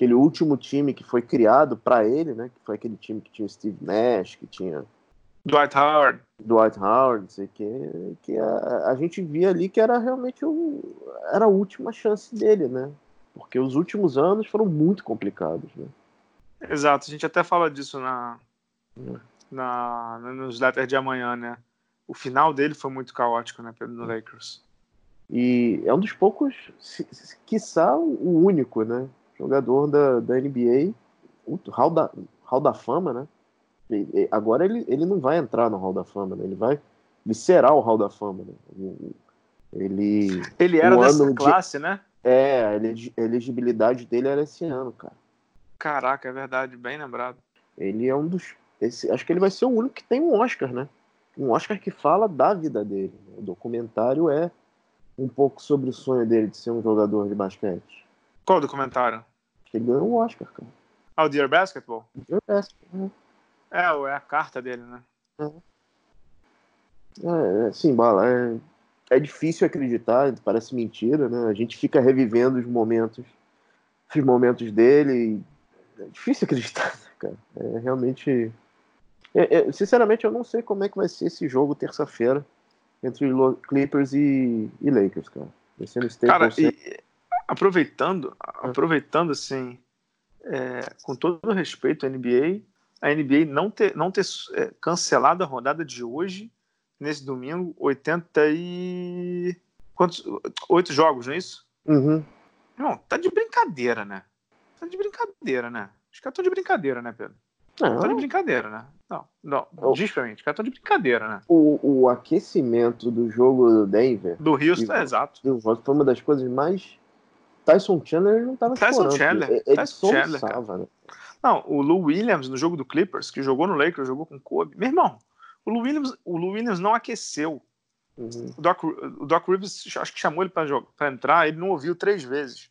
aquele último time que foi criado para ele, né? Que foi aquele time que tinha o Steve Nash, que tinha Dwight Howard, Dwight Howard, não sei que, que a, a gente via ali que era realmente o, era a última chance dele, né? Porque os últimos anos foram muito complicados, né? Exato, a gente até fala disso na, é. na, na newsletter de amanhã, né? O final dele foi muito caótico, né, no Lakers. E é um dos poucos, quiçá o único, né? Jogador da, da NBA, o Hall da, Hall da Fama, né? E, agora ele, ele não vai entrar no Hall da Fama, né? Ele vai. Ele será o Hall da Fama, né? Ele. Ele era dessa classe, de, né? É, a elegibilidade dele era esse ano, cara. Caraca, é verdade, bem lembrado. Ele é um dos. Esse, acho que ele vai ser o único que tem um Oscar, né? Um Oscar que fala da vida dele. O documentário é um pouco sobre o sonho dele de ser um jogador de basquete. Qual documentário? Ele ganhou um Oscar, cara. Ah, o Dear Basketball? Dear Basketball. Né? É, é a carta dele, né? É, é, é sim, Bala, é, é difícil acreditar, parece mentira, né? A gente fica revivendo os momentos, os momentos dele. É difícil acreditar, cara. É realmente. É, é, sinceramente, eu não sei como é que vai ser esse jogo terça-feira entre Clippers e, e Lakers, cara. Vai ser no Cara, e, aproveitando, aproveitando assim, é, com todo respeito à NBA, a NBA não ter, não ter é, cancelado a rodada de hoje, nesse domingo, 80 e. Quantos? Oito jogos, não é isso? Uhum. Não, tá de brincadeira, né? Tá de brincadeira, né? Os caras estão de brincadeira, né, Pedro? Não. Tá de brincadeira, né? Não, não. O... Diz pra mim, os caras estão de brincadeira, né? O, o aquecimento do jogo do Denver. Do Houston, é, exato. Foi uma das coisas mais Tyson Chandler não estava Tyson chorando. Chandler. Ele, Tyson Chandler, cara. Né? Não, o Lou Williams no jogo do Clippers, que jogou no Lakers, jogou com Kobe. Meu irmão, o Lou Williams, o Lou Williams não aqueceu. Uhum. O, Doc, o Doc Rivers acho que chamou ele para entrar, ele não ouviu três vezes.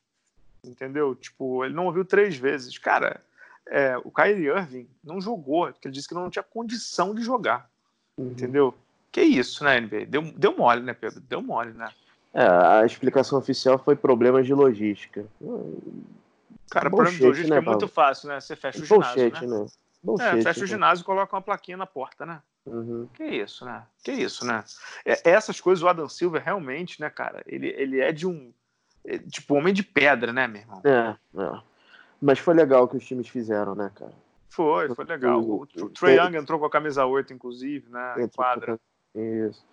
Entendeu? Tipo, ele não ouviu três vezes. Cara, é, o Kyrie Irving não jogou, porque ele disse que não tinha condição de jogar. Uhum. Entendeu? Que isso, né, NBA? Deu, deu mole, né, Pedro? Deu mole, né? É, a explicação oficial foi problemas de logística. Cara, problema de logística né, é muito fácil, né? Você fecha o ginásio, né? né? é, fecha o né? ginásio e coloca uma plaquinha na porta, né? Uhum. Que isso, né? Que isso, né? É, essas coisas, o Adam Silva realmente, né, cara? Ele, ele é de um. É, tipo, homem de pedra, né, meu irmão? É, é. Mas foi legal o que os times fizeram, né, cara? Foi, foi legal. O, o, o Trae Young entrou com a camisa 8, inclusive, né? Quadra. Isso.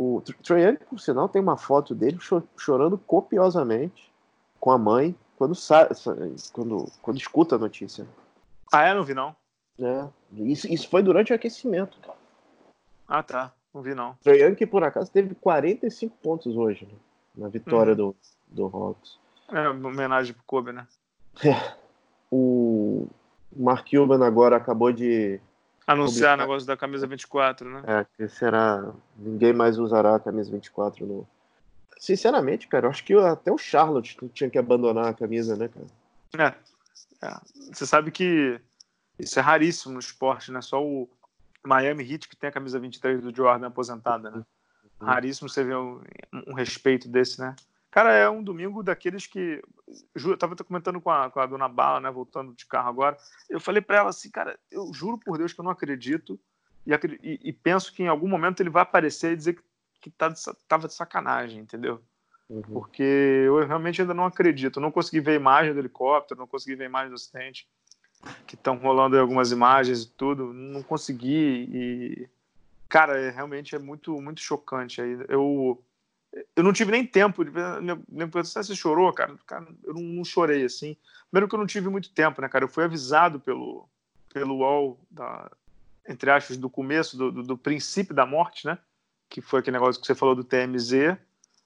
O Trae Young, por sinal, tem uma foto dele chorando copiosamente com a mãe quando, quando, quando escuta a notícia. Ah, é? Não vi, não. É. Isso, isso foi durante o aquecimento, cara. Ah, tá. Não vi, não. Trae Young, que por acaso teve 45 pontos hoje, né? Na vitória uhum. do, do Hawks. É, homenagem pro Kobe, né? É. O Mark Cuban agora acabou de. Anunciar o negócio da camisa 24, né? É, que será. Ninguém mais usará a camisa 24 no. Sinceramente, cara, eu acho que até o Charlotte tinha que abandonar a camisa, né, cara? É. é. Você sabe que isso é raríssimo no esporte, né? Só o Miami Heat que tem a camisa 23 do Jordan aposentada, né? Uhum. Raríssimo você ver um, um respeito desse, né? Cara, é um domingo daqueles que. Eu tava comentando com a, com a dona Bala, né? Voltando de carro agora. Eu falei para ela assim, cara, eu juro por Deus que eu não acredito. E, e, e, penso que em algum momento ele vai aparecer e dizer que, que tá de, tava de sacanagem, entendeu? Uhum. Porque eu realmente ainda não acredito. Eu não consegui ver imagem do helicóptero, não consegui ver imagem do acidente. Que estão rolando aí algumas imagens e tudo. Não consegui. E. Cara, é, realmente é muito, muito chocante. Aí eu eu não tive nem tempo. Perguntar se você chorou, cara. cara eu não, não, chorei assim. Primeiro que eu não tive muito tempo, né, cara? Eu fui avisado pelo, pelo UOL, da, entre aspas, do começo, do, do, do, princípio da morte, né? Que foi aquele negócio que você falou do TMZ.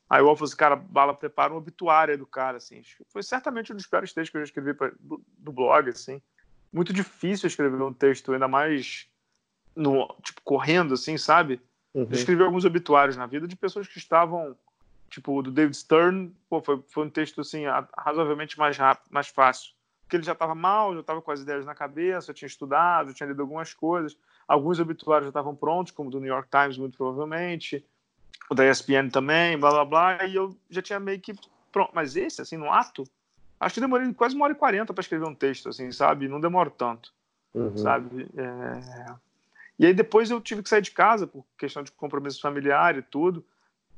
Aí o UOL falou assim, cara, Bala prepara um obituário do cara, assim. Foi certamente um dos piores textos que eu já escrevi pra, do, do blog, assim. Muito difícil escrever um texto, ainda mais no, tipo, correndo, assim, sabe? Uhum. Escrevi alguns obituários na vida de pessoas que estavam, tipo, do David Stern, pô, foi, foi um texto, assim, razoavelmente mais rápido, mais fácil. Porque ele já estava mal, já estava com as ideias na cabeça, tinha estudado, tinha lido algumas coisas. Alguns obituários já estavam prontos, como o do New York Times, muito provavelmente. O da ESPN também, blá, blá, blá. E eu já tinha meio que pronto. Mas esse, assim, no ato, acho que demorei quase uma hora e quarenta para escrever um texto, assim, sabe? Não demoro tanto, uhum. sabe? É... E aí depois eu tive que sair de casa por questão de compromisso familiar e tudo.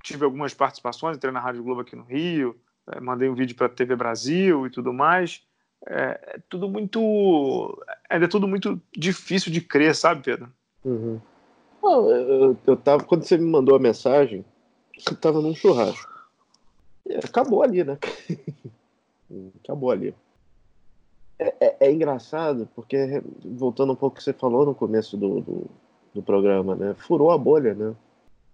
Tive algumas participações, entrei na Rádio Globo aqui no Rio, é, mandei um vídeo para a TV Brasil e tudo mais. É, é, tudo muito. Ainda é tudo muito difícil de crer, sabe, Pedro? Uhum. eu, eu tava, quando você me mandou a mensagem, você tava num churrasco. Acabou ali, né? Acabou ali. É, é, é, engraçado, porque, voltando um pouco que você falou no começo do, do, do programa, né? Furou a bolha, né?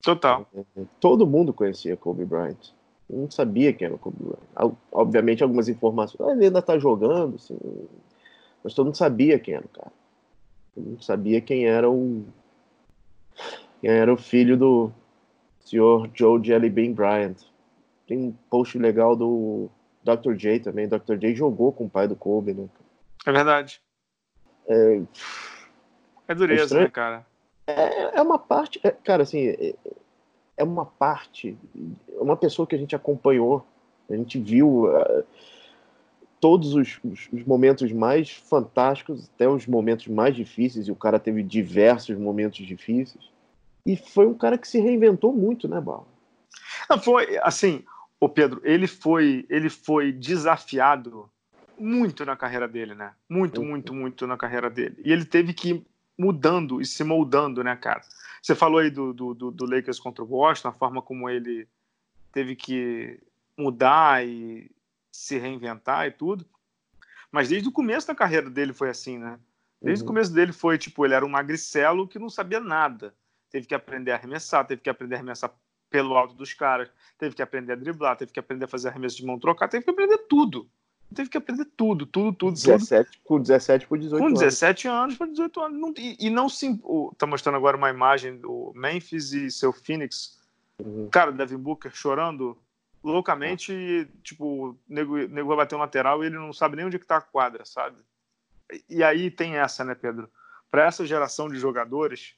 Total. É, é, todo mundo conhecia Kobe Bryant. Não sabia quem era o Kobe Bryant. Obviamente, algumas informações. Ah, ele ainda tá jogando, assim, mas todo mundo sabia quem era o cara. Todo mundo sabia quem era o. Quem era o filho do senhor Joe Jelly Bean Bryant. Tem um post legal do Dr. J também. Dr. J jogou com o pai do Kobe, né? É verdade. É, é dureza, é né, cara? É, é uma parte. É, cara, assim. É, é, uma parte. É uma pessoa que a gente acompanhou. A gente viu. Uh, todos os, os, os, momentos mais fantásticos, até os momentos mais difíceis, e o cara teve diversos momentos difíceis. E foi um cara que se reinventou muito, né, Bala? Não, foi, assim, o Pedro, ele foi, ele foi desafiado muito na carreira dele, né? Muito, uhum. muito, muito na carreira dele. E ele teve que ir mudando e se moldando, né, cara? Você falou aí do, do, do Lakers contra o Boston, a forma como ele teve que mudar e se reinventar e tudo. Mas desde o começo da carreira dele foi assim, né? Desde uhum. o começo dele foi tipo, ele era um magricelo que não sabia nada. Teve que aprender a arremessar, teve que aprender a arremessar pelo alto dos caras, teve que aprender a driblar, teve que aprender a fazer arremesso de mão trocar, teve que aprender tudo. Teve que aprender tudo, tudo, tudo. 17, tudo. Com 17 por 18 anos. Com 17 anos, anos por 18 anos. Não, e, e, não se. Tá mostrando agora uma imagem do Memphis e seu Phoenix. Uhum. Cara, Devin Booker chorando loucamente. E, tipo, o nego, nego vai bater um lateral e ele não sabe nem onde que tá a quadra, sabe? E aí tem essa, né, Pedro? Para essa geração de jogadores,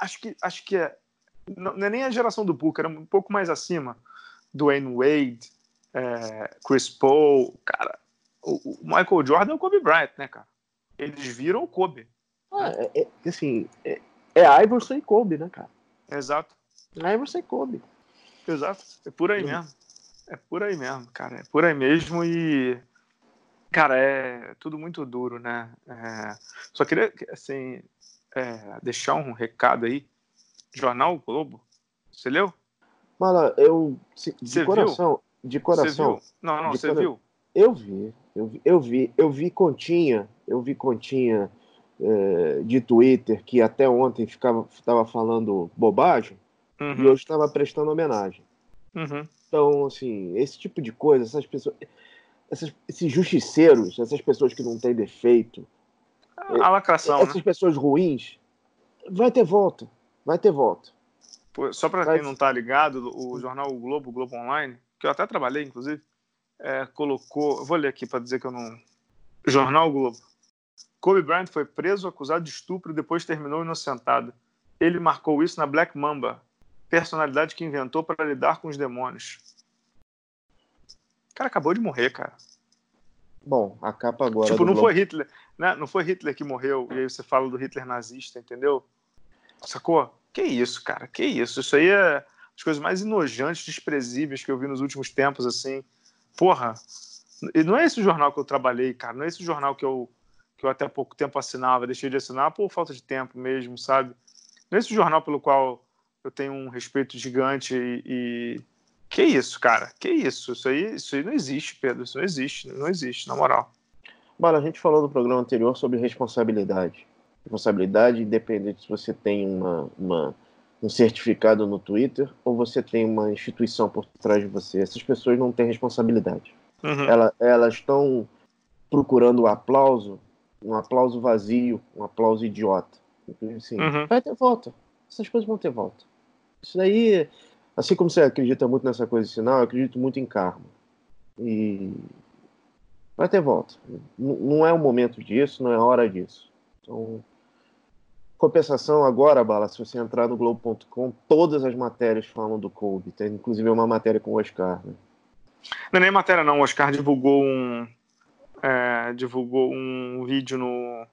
acho que, acho que é não, é nem a geração do Booker, era um pouco mais acima. Dwayne Wade, é, Chris Paul, cara. O, o, Michael Jordan é o Kobe Bryant, né, cara? Eles viram o Kobe. Ah, é, é, assim, é, é Iverson e Kobe, né, cara? Exato. Iverson e Kobe. Exato. É por aí mesmo. É por aí mesmo, cara. É por aí mesmo e. Cara, é tudo muito duro, né? É... Só queria, assim, é, deixar um recado aí Jornal Globo. Você leu? Mala, eu. De coração. Viu? De coração. Viu? Não, não, você cora... viu? Eu vi, eu vi, eu vi, eu vi continha, eu vi continha é, de Twitter que até ontem ficava estava falando bobagem uhum. e hoje estava prestando homenagem. Uhum. Então, assim, esse tipo de coisa, essas pessoas, essas, esses justiceiros, essas pessoas que não têm defeito, a lacração, essas né? pessoas ruins, vai ter volta, vai ter volta. Só para quem não está ligado, o jornal o Globo, o Globo Online, que eu até trabalhei, inclusive, é, colocou. Vou ler aqui para dizer que eu não. Jornal Globo. Kobe Bryant foi preso acusado de estupro e depois terminou inocentado. Ele marcou isso na Black Mamba, personalidade que inventou para lidar com os demônios. O cara acabou de morrer, cara. Bom, a capa agora. Tipo, não Globo... foi Hitler, né? Não foi Hitler que morreu, e aí você fala do Hitler nazista, entendeu? Sacou? Que isso, cara? Que isso? Isso aí é as coisas mais enojantes, desprezíveis que eu vi nos últimos tempos, assim. Porra, e não é esse jornal que eu trabalhei, cara. Não é esse jornal que eu, que eu até pouco tempo assinava. Deixei de assinar por falta de tempo mesmo, sabe? Não é esse jornal pelo qual eu tenho um respeito gigante e, e... Que isso, cara? Que isso? Isso aí, isso aí não existe, Pedro. Isso não existe, não existe, na moral. Bala, a gente falou no programa anterior sobre responsabilidade. Responsabilidade independente se você tem uma, uma, um certificado no Twitter ou você tem uma instituição por trás de você. Essas pessoas não têm responsabilidade. Uhum. Ela, elas estão procurando o aplauso, um aplauso vazio, um aplauso idiota. Assim, uhum. Vai ter volta. Essas coisas vão ter volta. Isso daí, assim como você acredita muito nessa coisa de sinal, eu acredito muito em karma. E vai ter volta. não é o momento disso, não é a hora disso. Então, compensação agora, Bala, se você entrar no Globo.com, todas as matérias falam do Kobe. Tem inclusive uma matéria com o Oscar. Né? Não é nem matéria, não. O Oscar divulgou um, é, divulgou um vídeo no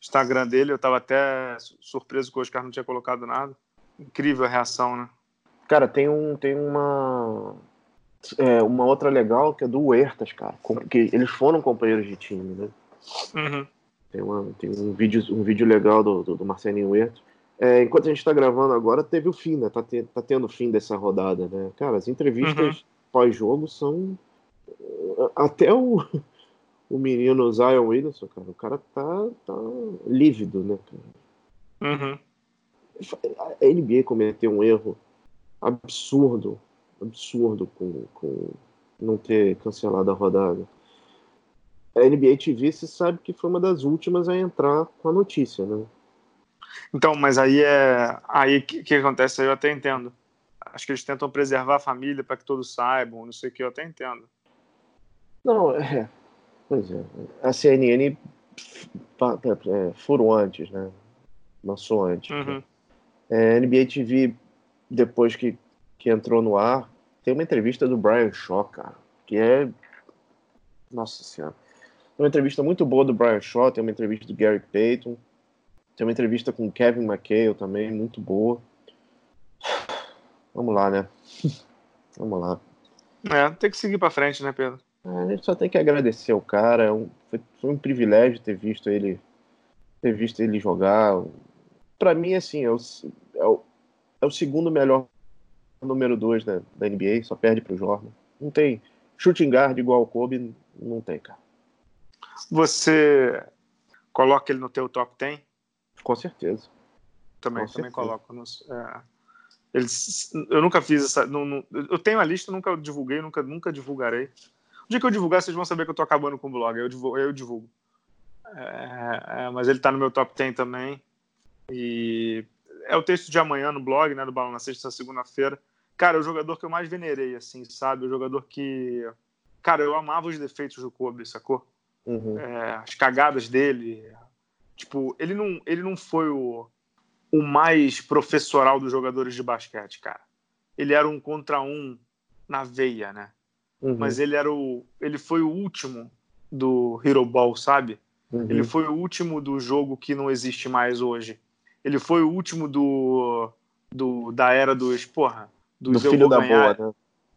Instagram dele. Eu estava até surpreso que o Oscar não tinha colocado nada. Incrível a reação, né? Cara, tem, um, tem uma. É, uma outra legal que é do Huertas, cara. Porque eles foram companheiros de time, né? Uhum. Tem, uma, tem um, vídeo, um vídeo legal do, do, do Marcelinho Huertas. É, enquanto a gente está gravando agora, teve o fim, né? Tá, te, tá tendo o fim dessa rodada, né? Cara, as entrevistas uhum. pós-jogo são. Até o, o menino Zion Williamson, cara, o cara tá, tá lívido, né, cara? Uhum a NBA cometeu um erro absurdo, absurdo com, com não ter cancelado a rodada. A NBA TV se sabe que foi uma das últimas a entrar com a notícia, né? Então, mas aí é aí que, que acontece? Eu até entendo. Acho que eles tentam preservar a família para que todos saibam, não sei o que, eu até entendo. Não, é. Pois é. A CNN é, furou antes, né? Lançou antes. Uhum. Né? É, NBA TV, depois que, que entrou no ar, tem uma entrevista do Brian Shaw, cara, que é. Nossa Senhora. Tem uma entrevista muito boa do Brian Shaw, tem uma entrevista do Gary Payton, tem uma entrevista com o Kevin McHale também, muito boa. Vamos lá, né? Vamos lá. É, tem que seguir para frente, né, Pedro? É, a gente só tem que agradecer o cara. É um, foi, foi, um privilégio ter visto ele ter visto ele jogar. Para mim, assim, é o, é o, é o segundo melhor número 2 da, da NBA, só perde pro Jordan. Não tem shooting guard igual o Kobe, não tem, cara. Você coloca ele no teu top 10? Com certeza. Também, Com também certeza. coloco. Nos, é, eles, eu nunca fiz essa. Não, não, eu tenho a lista, nunca divulguei, nunca, nunca divulgarei. O dia que eu divulgar, vocês vão saber que eu tô acabando com o blog. Eu divulgo. Eu divulgo. É, é, mas ele tá no meu top 10 também. E é o texto de amanhã no blog, né, do Balão na sexta, segunda-feira. Cara, é o jogador que eu mais venerei, assim, sabe? O jogador que. Cara, eu amava os defeitos do Kobe, sacou? Uhum. É, as cagadas dele. Tipo, ele não, ele não foi o, o mais professoral dos jogadores de basquete, cara. Ele era um contra um na veia, né? Uhum. Mas ele era o. Ele foi o último do Hero Ball, sabe? Uhum. Ele foi o último do jogo que não existe mais hoje. Ele foi o último do, do da era dos, porra, dos do filho da ganhar. boa, né?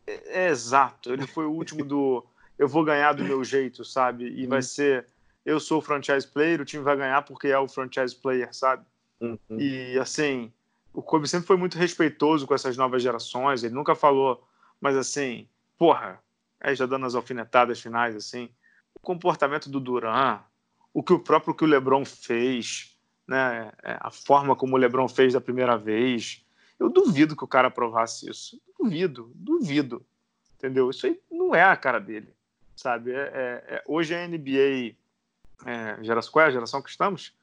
É, é, exato. Ele foi o último do eu vou ganhar do meu jeito, sabe? E uhum. vai ser eu sou o franchise player, o time vai ganhar porque é o franchise player, sabe? Uhum. E assim, o Kobe sempre foi muito respeitoso com essas novas gerações, ele nunca falou, mas assim, porra, aí já dando as alfinetadas finais assim, o comportamento do Duran, o que o próprio que o LeBron fez, né? É, a forma como o LeBron fez da primeira vez. Eu duvido que o cara aprovasse isso. Duvido, duvido. Entendeu? Isso aí não é a cara dele, sabe? É, é, é hoje a NBA, é, geração, qual é a geração que estamos?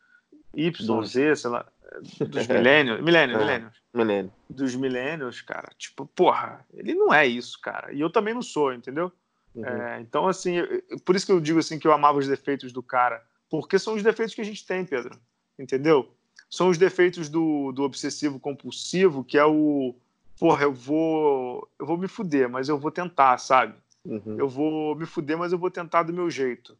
Y, Z, sei lá, dos milênios, milênios. Milênio. Dos milênios, cara. Tipo, porra, ele não é isso, cara. E eu também não sou, entendeu? Uhum. É, então, assim, eu, por isso que eu digo assim que eu amava os defeitos do cara. Porque são os defeitos que a gente tem, Pedro. Entendeu? São os defeitos do, do obsessivo compulsivo, que é o. Porra, eu vou. Eu vou me fuder, mas eu vou tentar, sabe? Uhum. Eu vou me fuder, mas eu vou tentar do meu jeito.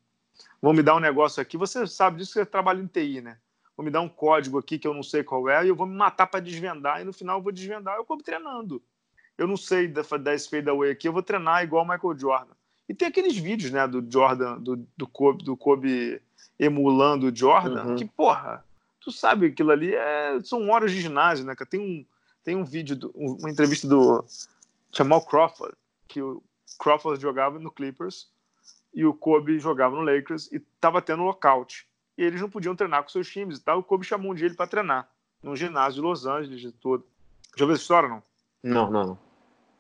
Vão me dar um negócio aqui. Você sabe disso que você trabalha em TI, né? Vou me dar um código aqui que eu não sei qual é e eu vou me matar para desvendar. E no final eu vou desvendar. Eu como treinando. Eu não sei da, da fadeaway aqui, eu vou treinar igual o Michael Jordan. E tem aqueles vídeos, né, do Jordan, do, do, Kobe, do Kobe emulando o Jordan, uhum. que, porra, tu sabe aquilo ali é, são horas de ginásio, né, Tem um, tem um vídeo, do, uma entrevista do Jamal Crawford, que o Crawford jogava no Clippers e o Kobe jogava no Lakers e tava tendo um lockout. E eles não podiam treinar com seus times e tal. O Kobe chamou um dia ele para treinar, num ginásio de Los Angeles e tudo. Já ouviu essa história, não? Não, não, não.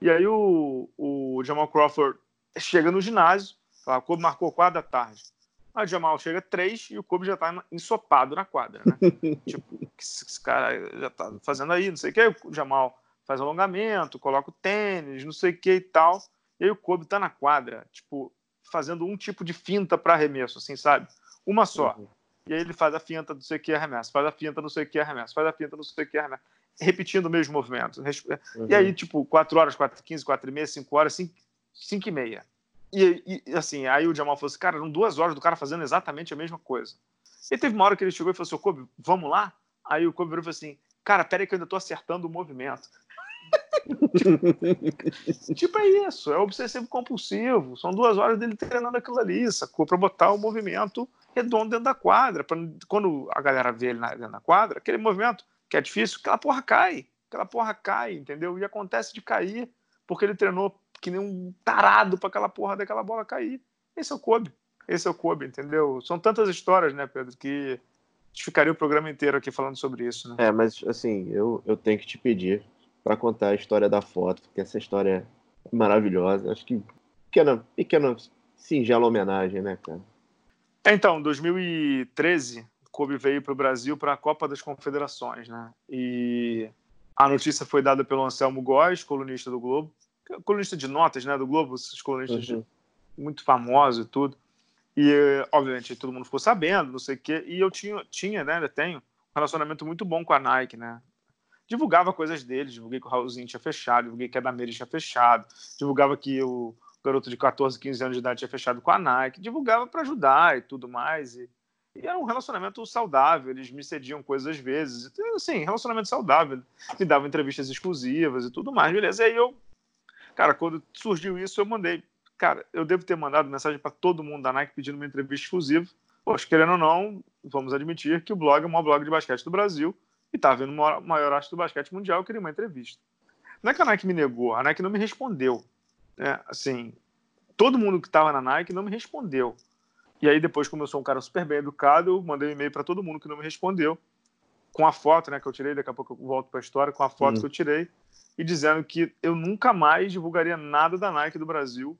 E aí o, o Jamal Crawford chega no ginásio, o Kobe marcou 4 da tarde. Aí o Jamal chega 3 e o Kobe já tá ensopado na quadra, né? tipo, o que esse cara já tá fazendo aí, não sei o que. O Jamal faz alongamento, coloca o tênis, não sei o que e tal. E aí o Kobe tá na quadra, tipo, fazendo um tipo de finta para arremesso, assim, sabe? Uma só. Uhum. E aí ele faz a finta, não sei o que, arremesso. Faz a finta, não sei o que, arremesso. Faz a finta, não sei o que, arremesso. Repetindo o mesmo movimento. Uhum. E aí, tipo, 4 horas, 4 15, 4 e meia, 5 horas, 5, 5 e meia. E, e, assim, aí o Jamal falou assim, cara, eram duas horas do cara fazendo exatamente a mesma coisa. E teve uma hora que ele chegou e falou assim, Kobe, vamos lá? Aí o Kobe virou e falou assim, cara, peraí que eu ainda tô acertando o movimento. Tipo, tipo, é isso, é obsessivo compulsivo. São duas horas dele treinando aquilo ali, sacou? Pra botar o movimento redondo dentro da quadra. Pra, quando a galera vê ele na, dentro da quadra, aquele movimento que é difícil, aquela porra cai. Aquela porra cai, entendeu? E acontece de cair, porque ele treinou que nem um tarado para aquela porra daquela bola cair. Esse é o Kobe. Esse é o Kobe, entendeu? São tantas histórias, né, Pedro, que ficaria o programa inteiro aqui falando sobre isso, né? É, mas assim, eu, eu tenho que te pedir para contar a história da foto, porque essa história é maravilhosa. Acho que pequena, pequena singela homenagem, né, cara? É, então, 2013, Kobe veio para o Brasil para a Copa das Confederações, né? E a notícia foi dada pelo Anselmo Góes, colunista do Globo, colunista de notas, né, do Globo, esses colunistas uhum. muito famosos e tudo. E, obviamente, todo mundo ficou sabendo, não sei o quê. E eu tinha, tinha né, ainda tenho, um relacionamento muito bom com a Nike, né? Divulgava coisas dele, divulguei que o Raulzinho tinha fechado, divulguei que a Damaris tinha fechado, divulgava que o garoto de 14, 15 anos de idade tinha fechado com a Nike, divulgava para ajudar e tudo mais. E, e, era um relacionamento saudável, eles me cediam coisas às vezes. Então, assim, relacionamento saudável. Me davam entrevistas exclusivas e tudo mais, beleza. E aí eu Cara, quando surgiu isso, eu mandei. Cara, eu devo ter mandado mensagem para todo mundo da Nike pedindo uma entrevista exclusiva. Poxa, querendo ou não, vamos admitir que o blog é o maior blog de basquete do Brasil e tá vendo o maior, maior arte do basquete mundial, eu queria uma entrevista. Não é que a Nike me negou, a Nike não me respondeu. Né? Assim, todo mundo que estava na Nike não me respondeu. E aí depois, como eu sou um cara super bem educado, eu mandei um e-mail para todo mundo que não me respondeu, com a foto né, que eu tirei, daqui a pouco eu volto para a história, com a foto hum. que eu tirei, e dizendo que eu nunca mais divulgaria nada da Nike do Brasil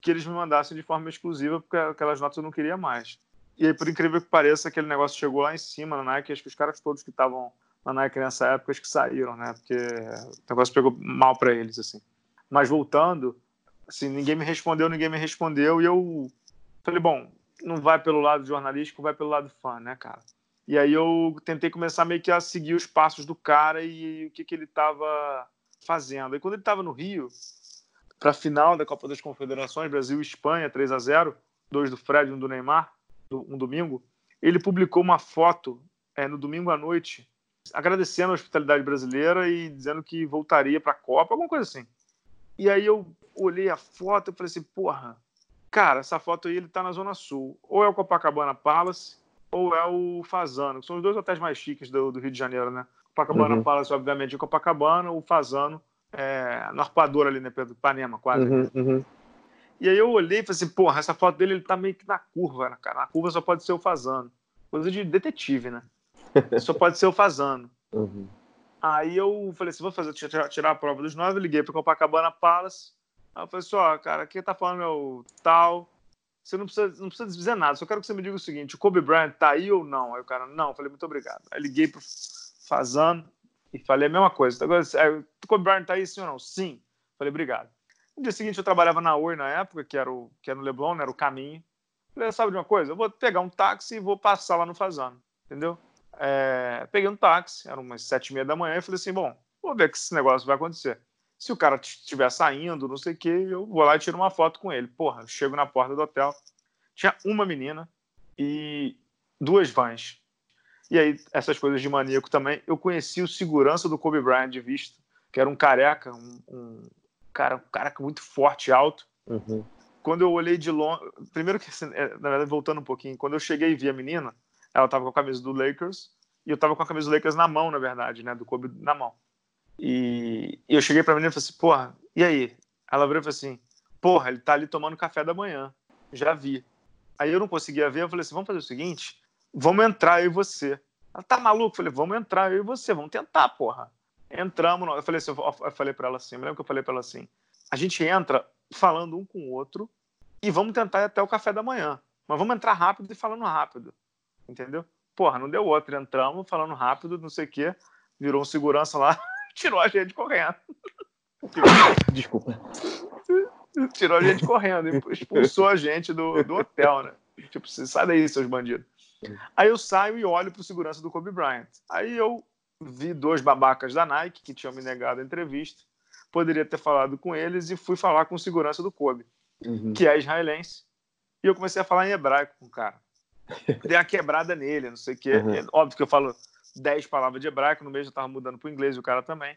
que eles me mandassem de forma exclusiva, porque aquelas notas eu não queria mais. E aí, por incrível que pareça, aquele negócio chegou lá em cima na Nike, acho que os caras todos que estavam Nike nessa época acho que saíram, né? Porque o negócio pegou mal para eles, assim. Mas voltando, assim, ninguém me respondeu, ninguém me respondeu, e eu falei, bom, não vai pelo lado jornalístico, vai pelo lado fã, né, cara? E aí eu tentei começar meio que a seguir os passos do cara e o que, que ele estava fazendo. E quando ele estava no Rio, para a final da Copa das Confederações, Brasil e Espanha, 3 a 0 dois do Fred e um do Neymar, um domingo, ele publicou uma foto é, no domingo à noite, agradecendo a hospitalidade brasileira e dizendo que voltaria para a Copa, alguma coisa assim. E aí eu olhei a foto e falei assim, porra, cara, essa foto aí ele tá na Zona Sul. Ou é o Copacabana Palace, ou é o Fazano, que são os dois hotéis mais chiques do, do Rio de Janeiro, né? Copacabana uhum. Palace, obviamente, em Copacabana, o Fazano é, no arpoador ali, né, Pedro? Ipanema, quase. Uhum, uhum. E aí eu olhei e falei assim, porra, essa foto dele ele tá meio que na curva, né, cara? Na curva só pode ser o Fazano. Coisa de detetive, né? Só pode ser o Fazano. Uhum. Aí eu falei assim, vou fazer tirar, tirar a prova dos nove, liguei para Copacabana Palace. Aí eu falei assim, ó, cara, quem tá falando é o tal. Você não precisa, não precisa dizer nada, só quero que você me diga o seguinte: o Kobe Bryant tá aí ou não? Aí o cara, não, eu falei, muito obrigado. Aí liguei pro Fazano e falei a mesma coisa. Agora, o Kobe Bryant tá aí, sim ou não? Sim. Falei, obrigado. No dia seguinte eu trabalhava na Oi na época, que era, o, que era no Leblon, né, era o caminho. Falei, sabe de uma coisa? Eu vou pegar um táxi e vou passar lá no Fazano, entendeu? É, peguei um táxi, eram umas sete e meia da manhã, e falei assim: bom, vou ver que esse negócio vai acontecer. Se o cara estiver saindo, não sei o que, eu vou lá e tiro uma foto com ele. Porra, eu chego na porta do hotel, tinha uma menina e duas vans. E aí, essas coisas de maníaco também. Eu conheci o segurança do Kobe Bryant de vista, que era um careca, um, um cara, um cara muito forte, alto. Uhum. Quando eu olhei de longe. Primeiro que, assim, é, na verdade, voltando um pouquinho, quando eu cheguei e vi a menina, ela tava com a camisa do Lakers e eu tava com a camisa do Lakers na mão, na verdade, né? Do Kobe na mão. E, e eu cheguei pra menina e falei assim, porra, e aí? Ela virou e falou assim, porra, ele tá ali tomando café da manhã. Já vi. Aí eu não conseguia ver, eu falei assim, vamos fazer o seguinte, vamos entrar eu e você. Ela tá maluco? Eu falei, vamos entrar eu e você, vamos tentar, porra. Entramos, eu falei assim, eu falei pra ela assim, eu lembro que eu falei pra ela assim, a gente entra falando um com o outro e vamos tentar ir até o café da manhã. Mas vamos entrar rápido e falando rápido entendeu? Porra, não deu outra. Entramos falando rápido, não sei o quê. Virou um segurança lá, tirou a gente correndo. Desculpa. Tirou a gente correndo, expulsou a gente do, do hotel, né? Tipo, sai daí, seus bandidos. Aí eu saio e olho pro segurança do Kobe Bryant. Aí eu vi dois babacas da Nike que tinham me negado a entrevista. Poderia ter falado com eles e fui falar com o segurança do Kobe, uhum. que é israelense. E eu comecei a falar em hebraico com o cara. Dei uma quebrada nele, não sei o quê. Uhum. É óbvio que eu falo dez palavras de hebraico, no mês eu tava mudando pro inglês, o cara também.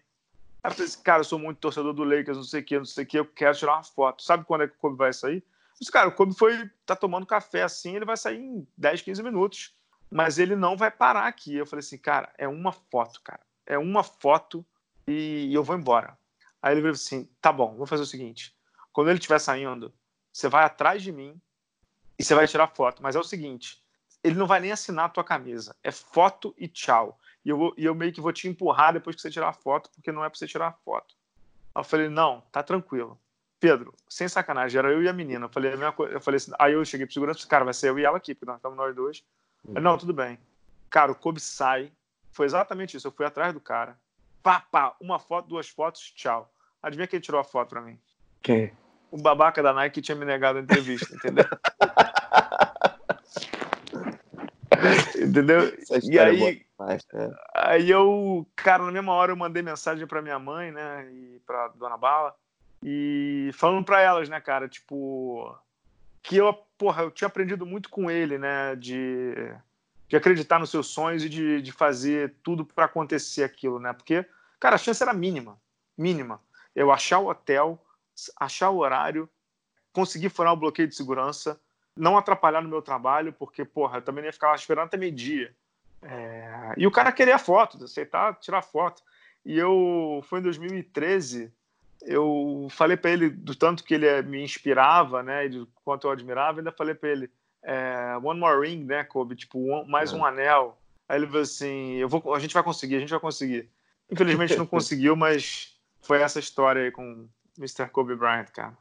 Aí eu falei assim, cara, eu sou muito torcedor do Lakers, não sei o quê, não sei o quê, eu quero tirar uma foto. Sabe quando é que o Kobe vai sair? Mas, cara, o Kobe foi, tá tomando café assim, ele vai sair em 10, 15 minutos. Mas ele não vai parar aqui. Eu falei assim, cara, é uma foto, cara. É uma foto e eu vou embora. Aí ele veio assim, tá bom, vou fazer o seguinte. Quando ele estiver saindo, você vai atrás de mim, e você vai tirar foto. Mas é o seguinte, ele não vai nem assinar a tua camisa. É foto e tchau. E eu, e eu meio que vou te empurrar depois que você tirar a foto, porque não é pra você tirar a foto. Aí eu falei, não, tá tranquilo. Pedro, sem sacanagem, era eu e a menina. Eu falei a mesma coisa. Eu falei assim, aí eu cheguei pro segurança, cara, vai ser eu e ela aqui, porque nós estamos nós dois. Falei, não, tudo bem. Cara, o Kobe sai. Foi exatamente isso. Eu fui atrás do cara. Pá, pá, uma foto, duas fotos, tchau. Adivinha quem tirou a foto pra mim? Quem? O babaca da Nike tinha me negado a entrevista, entendeu? Entendeu? E aí, é. aí eu, cara, na mesma hora eu mandei mensagem para minha mãe, né, e para Dona Bala, e falando para elas, né, cara, tipo, que eu, porra, eu tinha aprendido muito com ele, né, de, de acreditar nos seus sonhos e de, de fazer tudo para acontecer aquilo, né, porque, cara, a chance era mínima, mínima. Eu achar o hotel, achar o horário, conseguir furar o bloqueio de segurança, não atrapalhar no meu trabalho, porque, porra, eu também ia ficar esperando até meio-dia. É... E o cara queria a foto, aceitar, tirar foto. E eu, foi em 2013, eu falei para ele do tanto que ele me inspirava, né, e do quanto eu admirava, ainda falei para ele, é, one more ring, né, Kobe, tipo, um, mais um é. anel. Aí ele falou assim, eu vou, a gente vai conseguir, a gente vai conseguir. Infelizmente não conseguiu, mas foi essa história aí com Mr. Kobe Bryant, cara.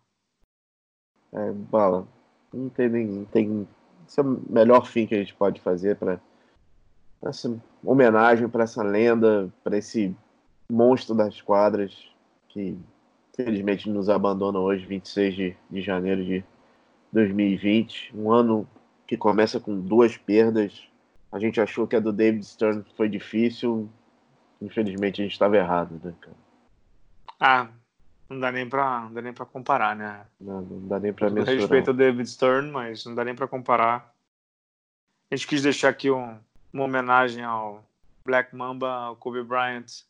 É, bala, não tem nem. Tem, esse é o melhor fim que a gente pode fazer para essa homenagem para essa lenda, para esse monstro das quadras que felizmente nos abandona hoje, 26 de, de janeiro de 2020. Um ano que começa com duas perdas. A gente achou que a do David Stern foi difícil. Infelizmente a gente estava errado, né, cara? Ah, não dá nem pra, não dá nem pra comparar, né? Não, não dá nem pra mensurar. respeito ao David Stern, mas não dá nem pra comparar. A gente quis deixar aqui um, uma homenagem ao Black Mamba, ao Kobe Bryant.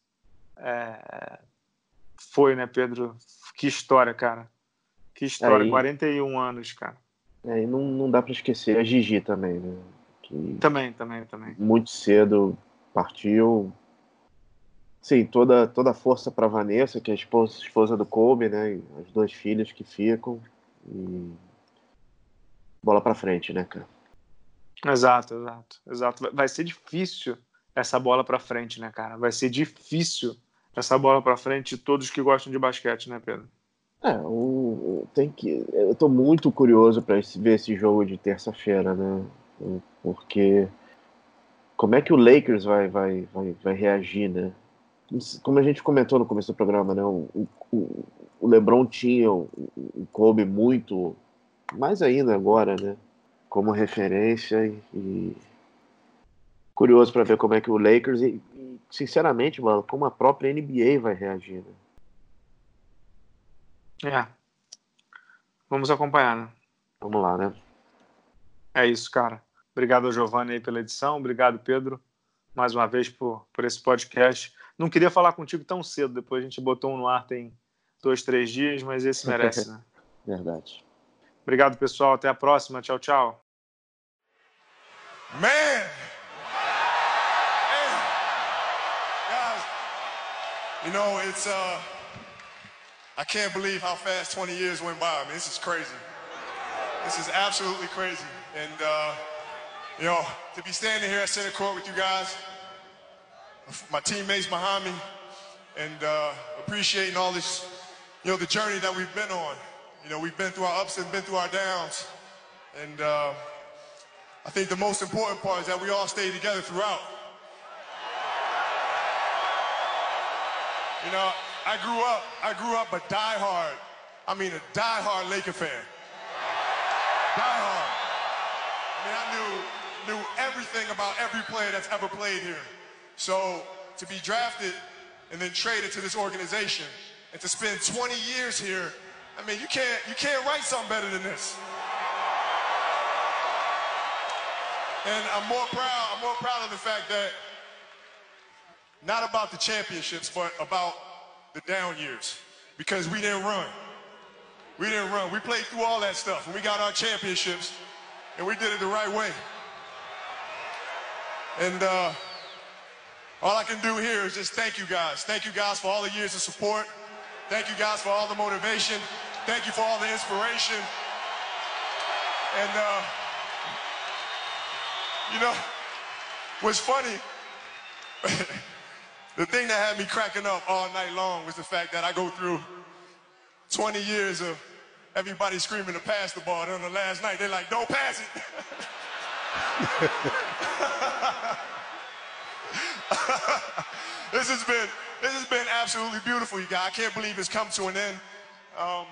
É, foi, né, Pedro? Que história, cara. Que história, Aí, 41 anos, cara. É, e não, não dá pra esquecer a Gigi também, né? Que também, também, também. Muito cedo partiu, Sim, toda, toda a força para Vanessa, que é a esposa, esposa do Kobe, né? E as duas filhas que ficam. E bola para frente, né, cara? Exato, exato, exato. Vai ser difícil essa bola para frente, né, cara? Vai ser difícil essa bola para frente de todos que gostam de basquete, né, Pedro? É, o, tem que. Eu tô muito curioso para ver esse jogo de terça-feira, né? Porque como é que o Lakers vai, vai, vai, vai reagir, né? Como a gente comentou no começo do programa, né? O, o, o LeBron tinha o, o Kobe muito, mais ainda agora, né? Como referência e, e curioso para ver como é que o Lakers e, e, sinceramente, mano, como a própria NBA vai reagir. Né? É. Vamos acompanhar, né? Vamos lá, né? É isso, cara. Obrigado, Giovanni, aí pela edição. Obrigado, Pedro, mais uma vez por, por esse podcast. Não queria falar contigo tão cedo, depois a gente botou um no ar tem dois, três dias, mas esse merece, né? Verdade. Obrigado, pessoal. Até a próxima. Tchau, tchau. Man! You know, it's, uh, I can't believe how fast 20 years went by. I mean, this is crazy. This is absolutely crazy. And, uh, you know, to be standing here at center court with you guys, my teammates behind me, and uh, appreciating all this, you know, the journey that we've been on. You know, we've been through our ups and been through our downs. And uh, I think the most important part is that we all stayed together throughout. You know, I grew up, I grew up a diehard, I mean a diehard Laker fan. Diehard. I mean, I knew, knew everything about every player that's ever played here. So to be drafted and then traded to this organization and to spend 20 years here, I mean, you can't, you can't write something better than this. And I'm more proud, I'm more proud of the fact that not about the championships, but about the down years. Because we didn't run. We didn't run. We played through all that stuff. And we got our championships. And we did it the right way. And uh, all I can do here is just thank you guys. Thank you guys for all the years of support. Thank you guys for all the motivation. Thank you for all the inspiration. And, uh, you know, what's funny, The thing that had me cracking up all night long was the fact that I go through 20 years of everybody screaming to pass the ball. And on the last night, they're like, don't pass it. this has been this has been absolutely beautiful, you guys. I can't believe it's come to an end. Um,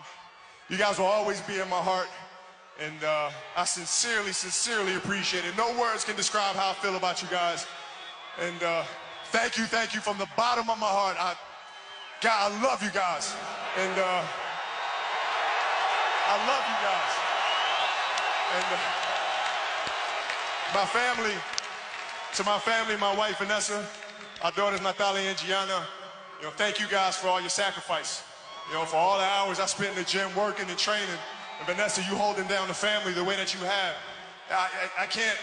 you guys will always be in my heart. And uh, I sincerely, sincerely appreciate it. No words can describe how I feel about you guys. And uh, Thank you, thank you from the bottom of my heart. I, God, I love you guys. And uh, I love you guys. And uh, my family, to my family, my wife Vanessa, our daughters Natalia and Gianna, you know, thank you guys for all your sacrifice. You know, for all the hours I spent in the gym working and training. And Vanessa, you holding down the family the way that you have. I, I, I can't,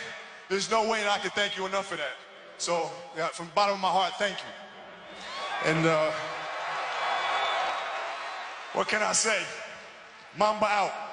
there's no way that I can thank you enough for that. So, yeah, from the bottom of my heart, thank you. And uh, what can I say? Mamba out.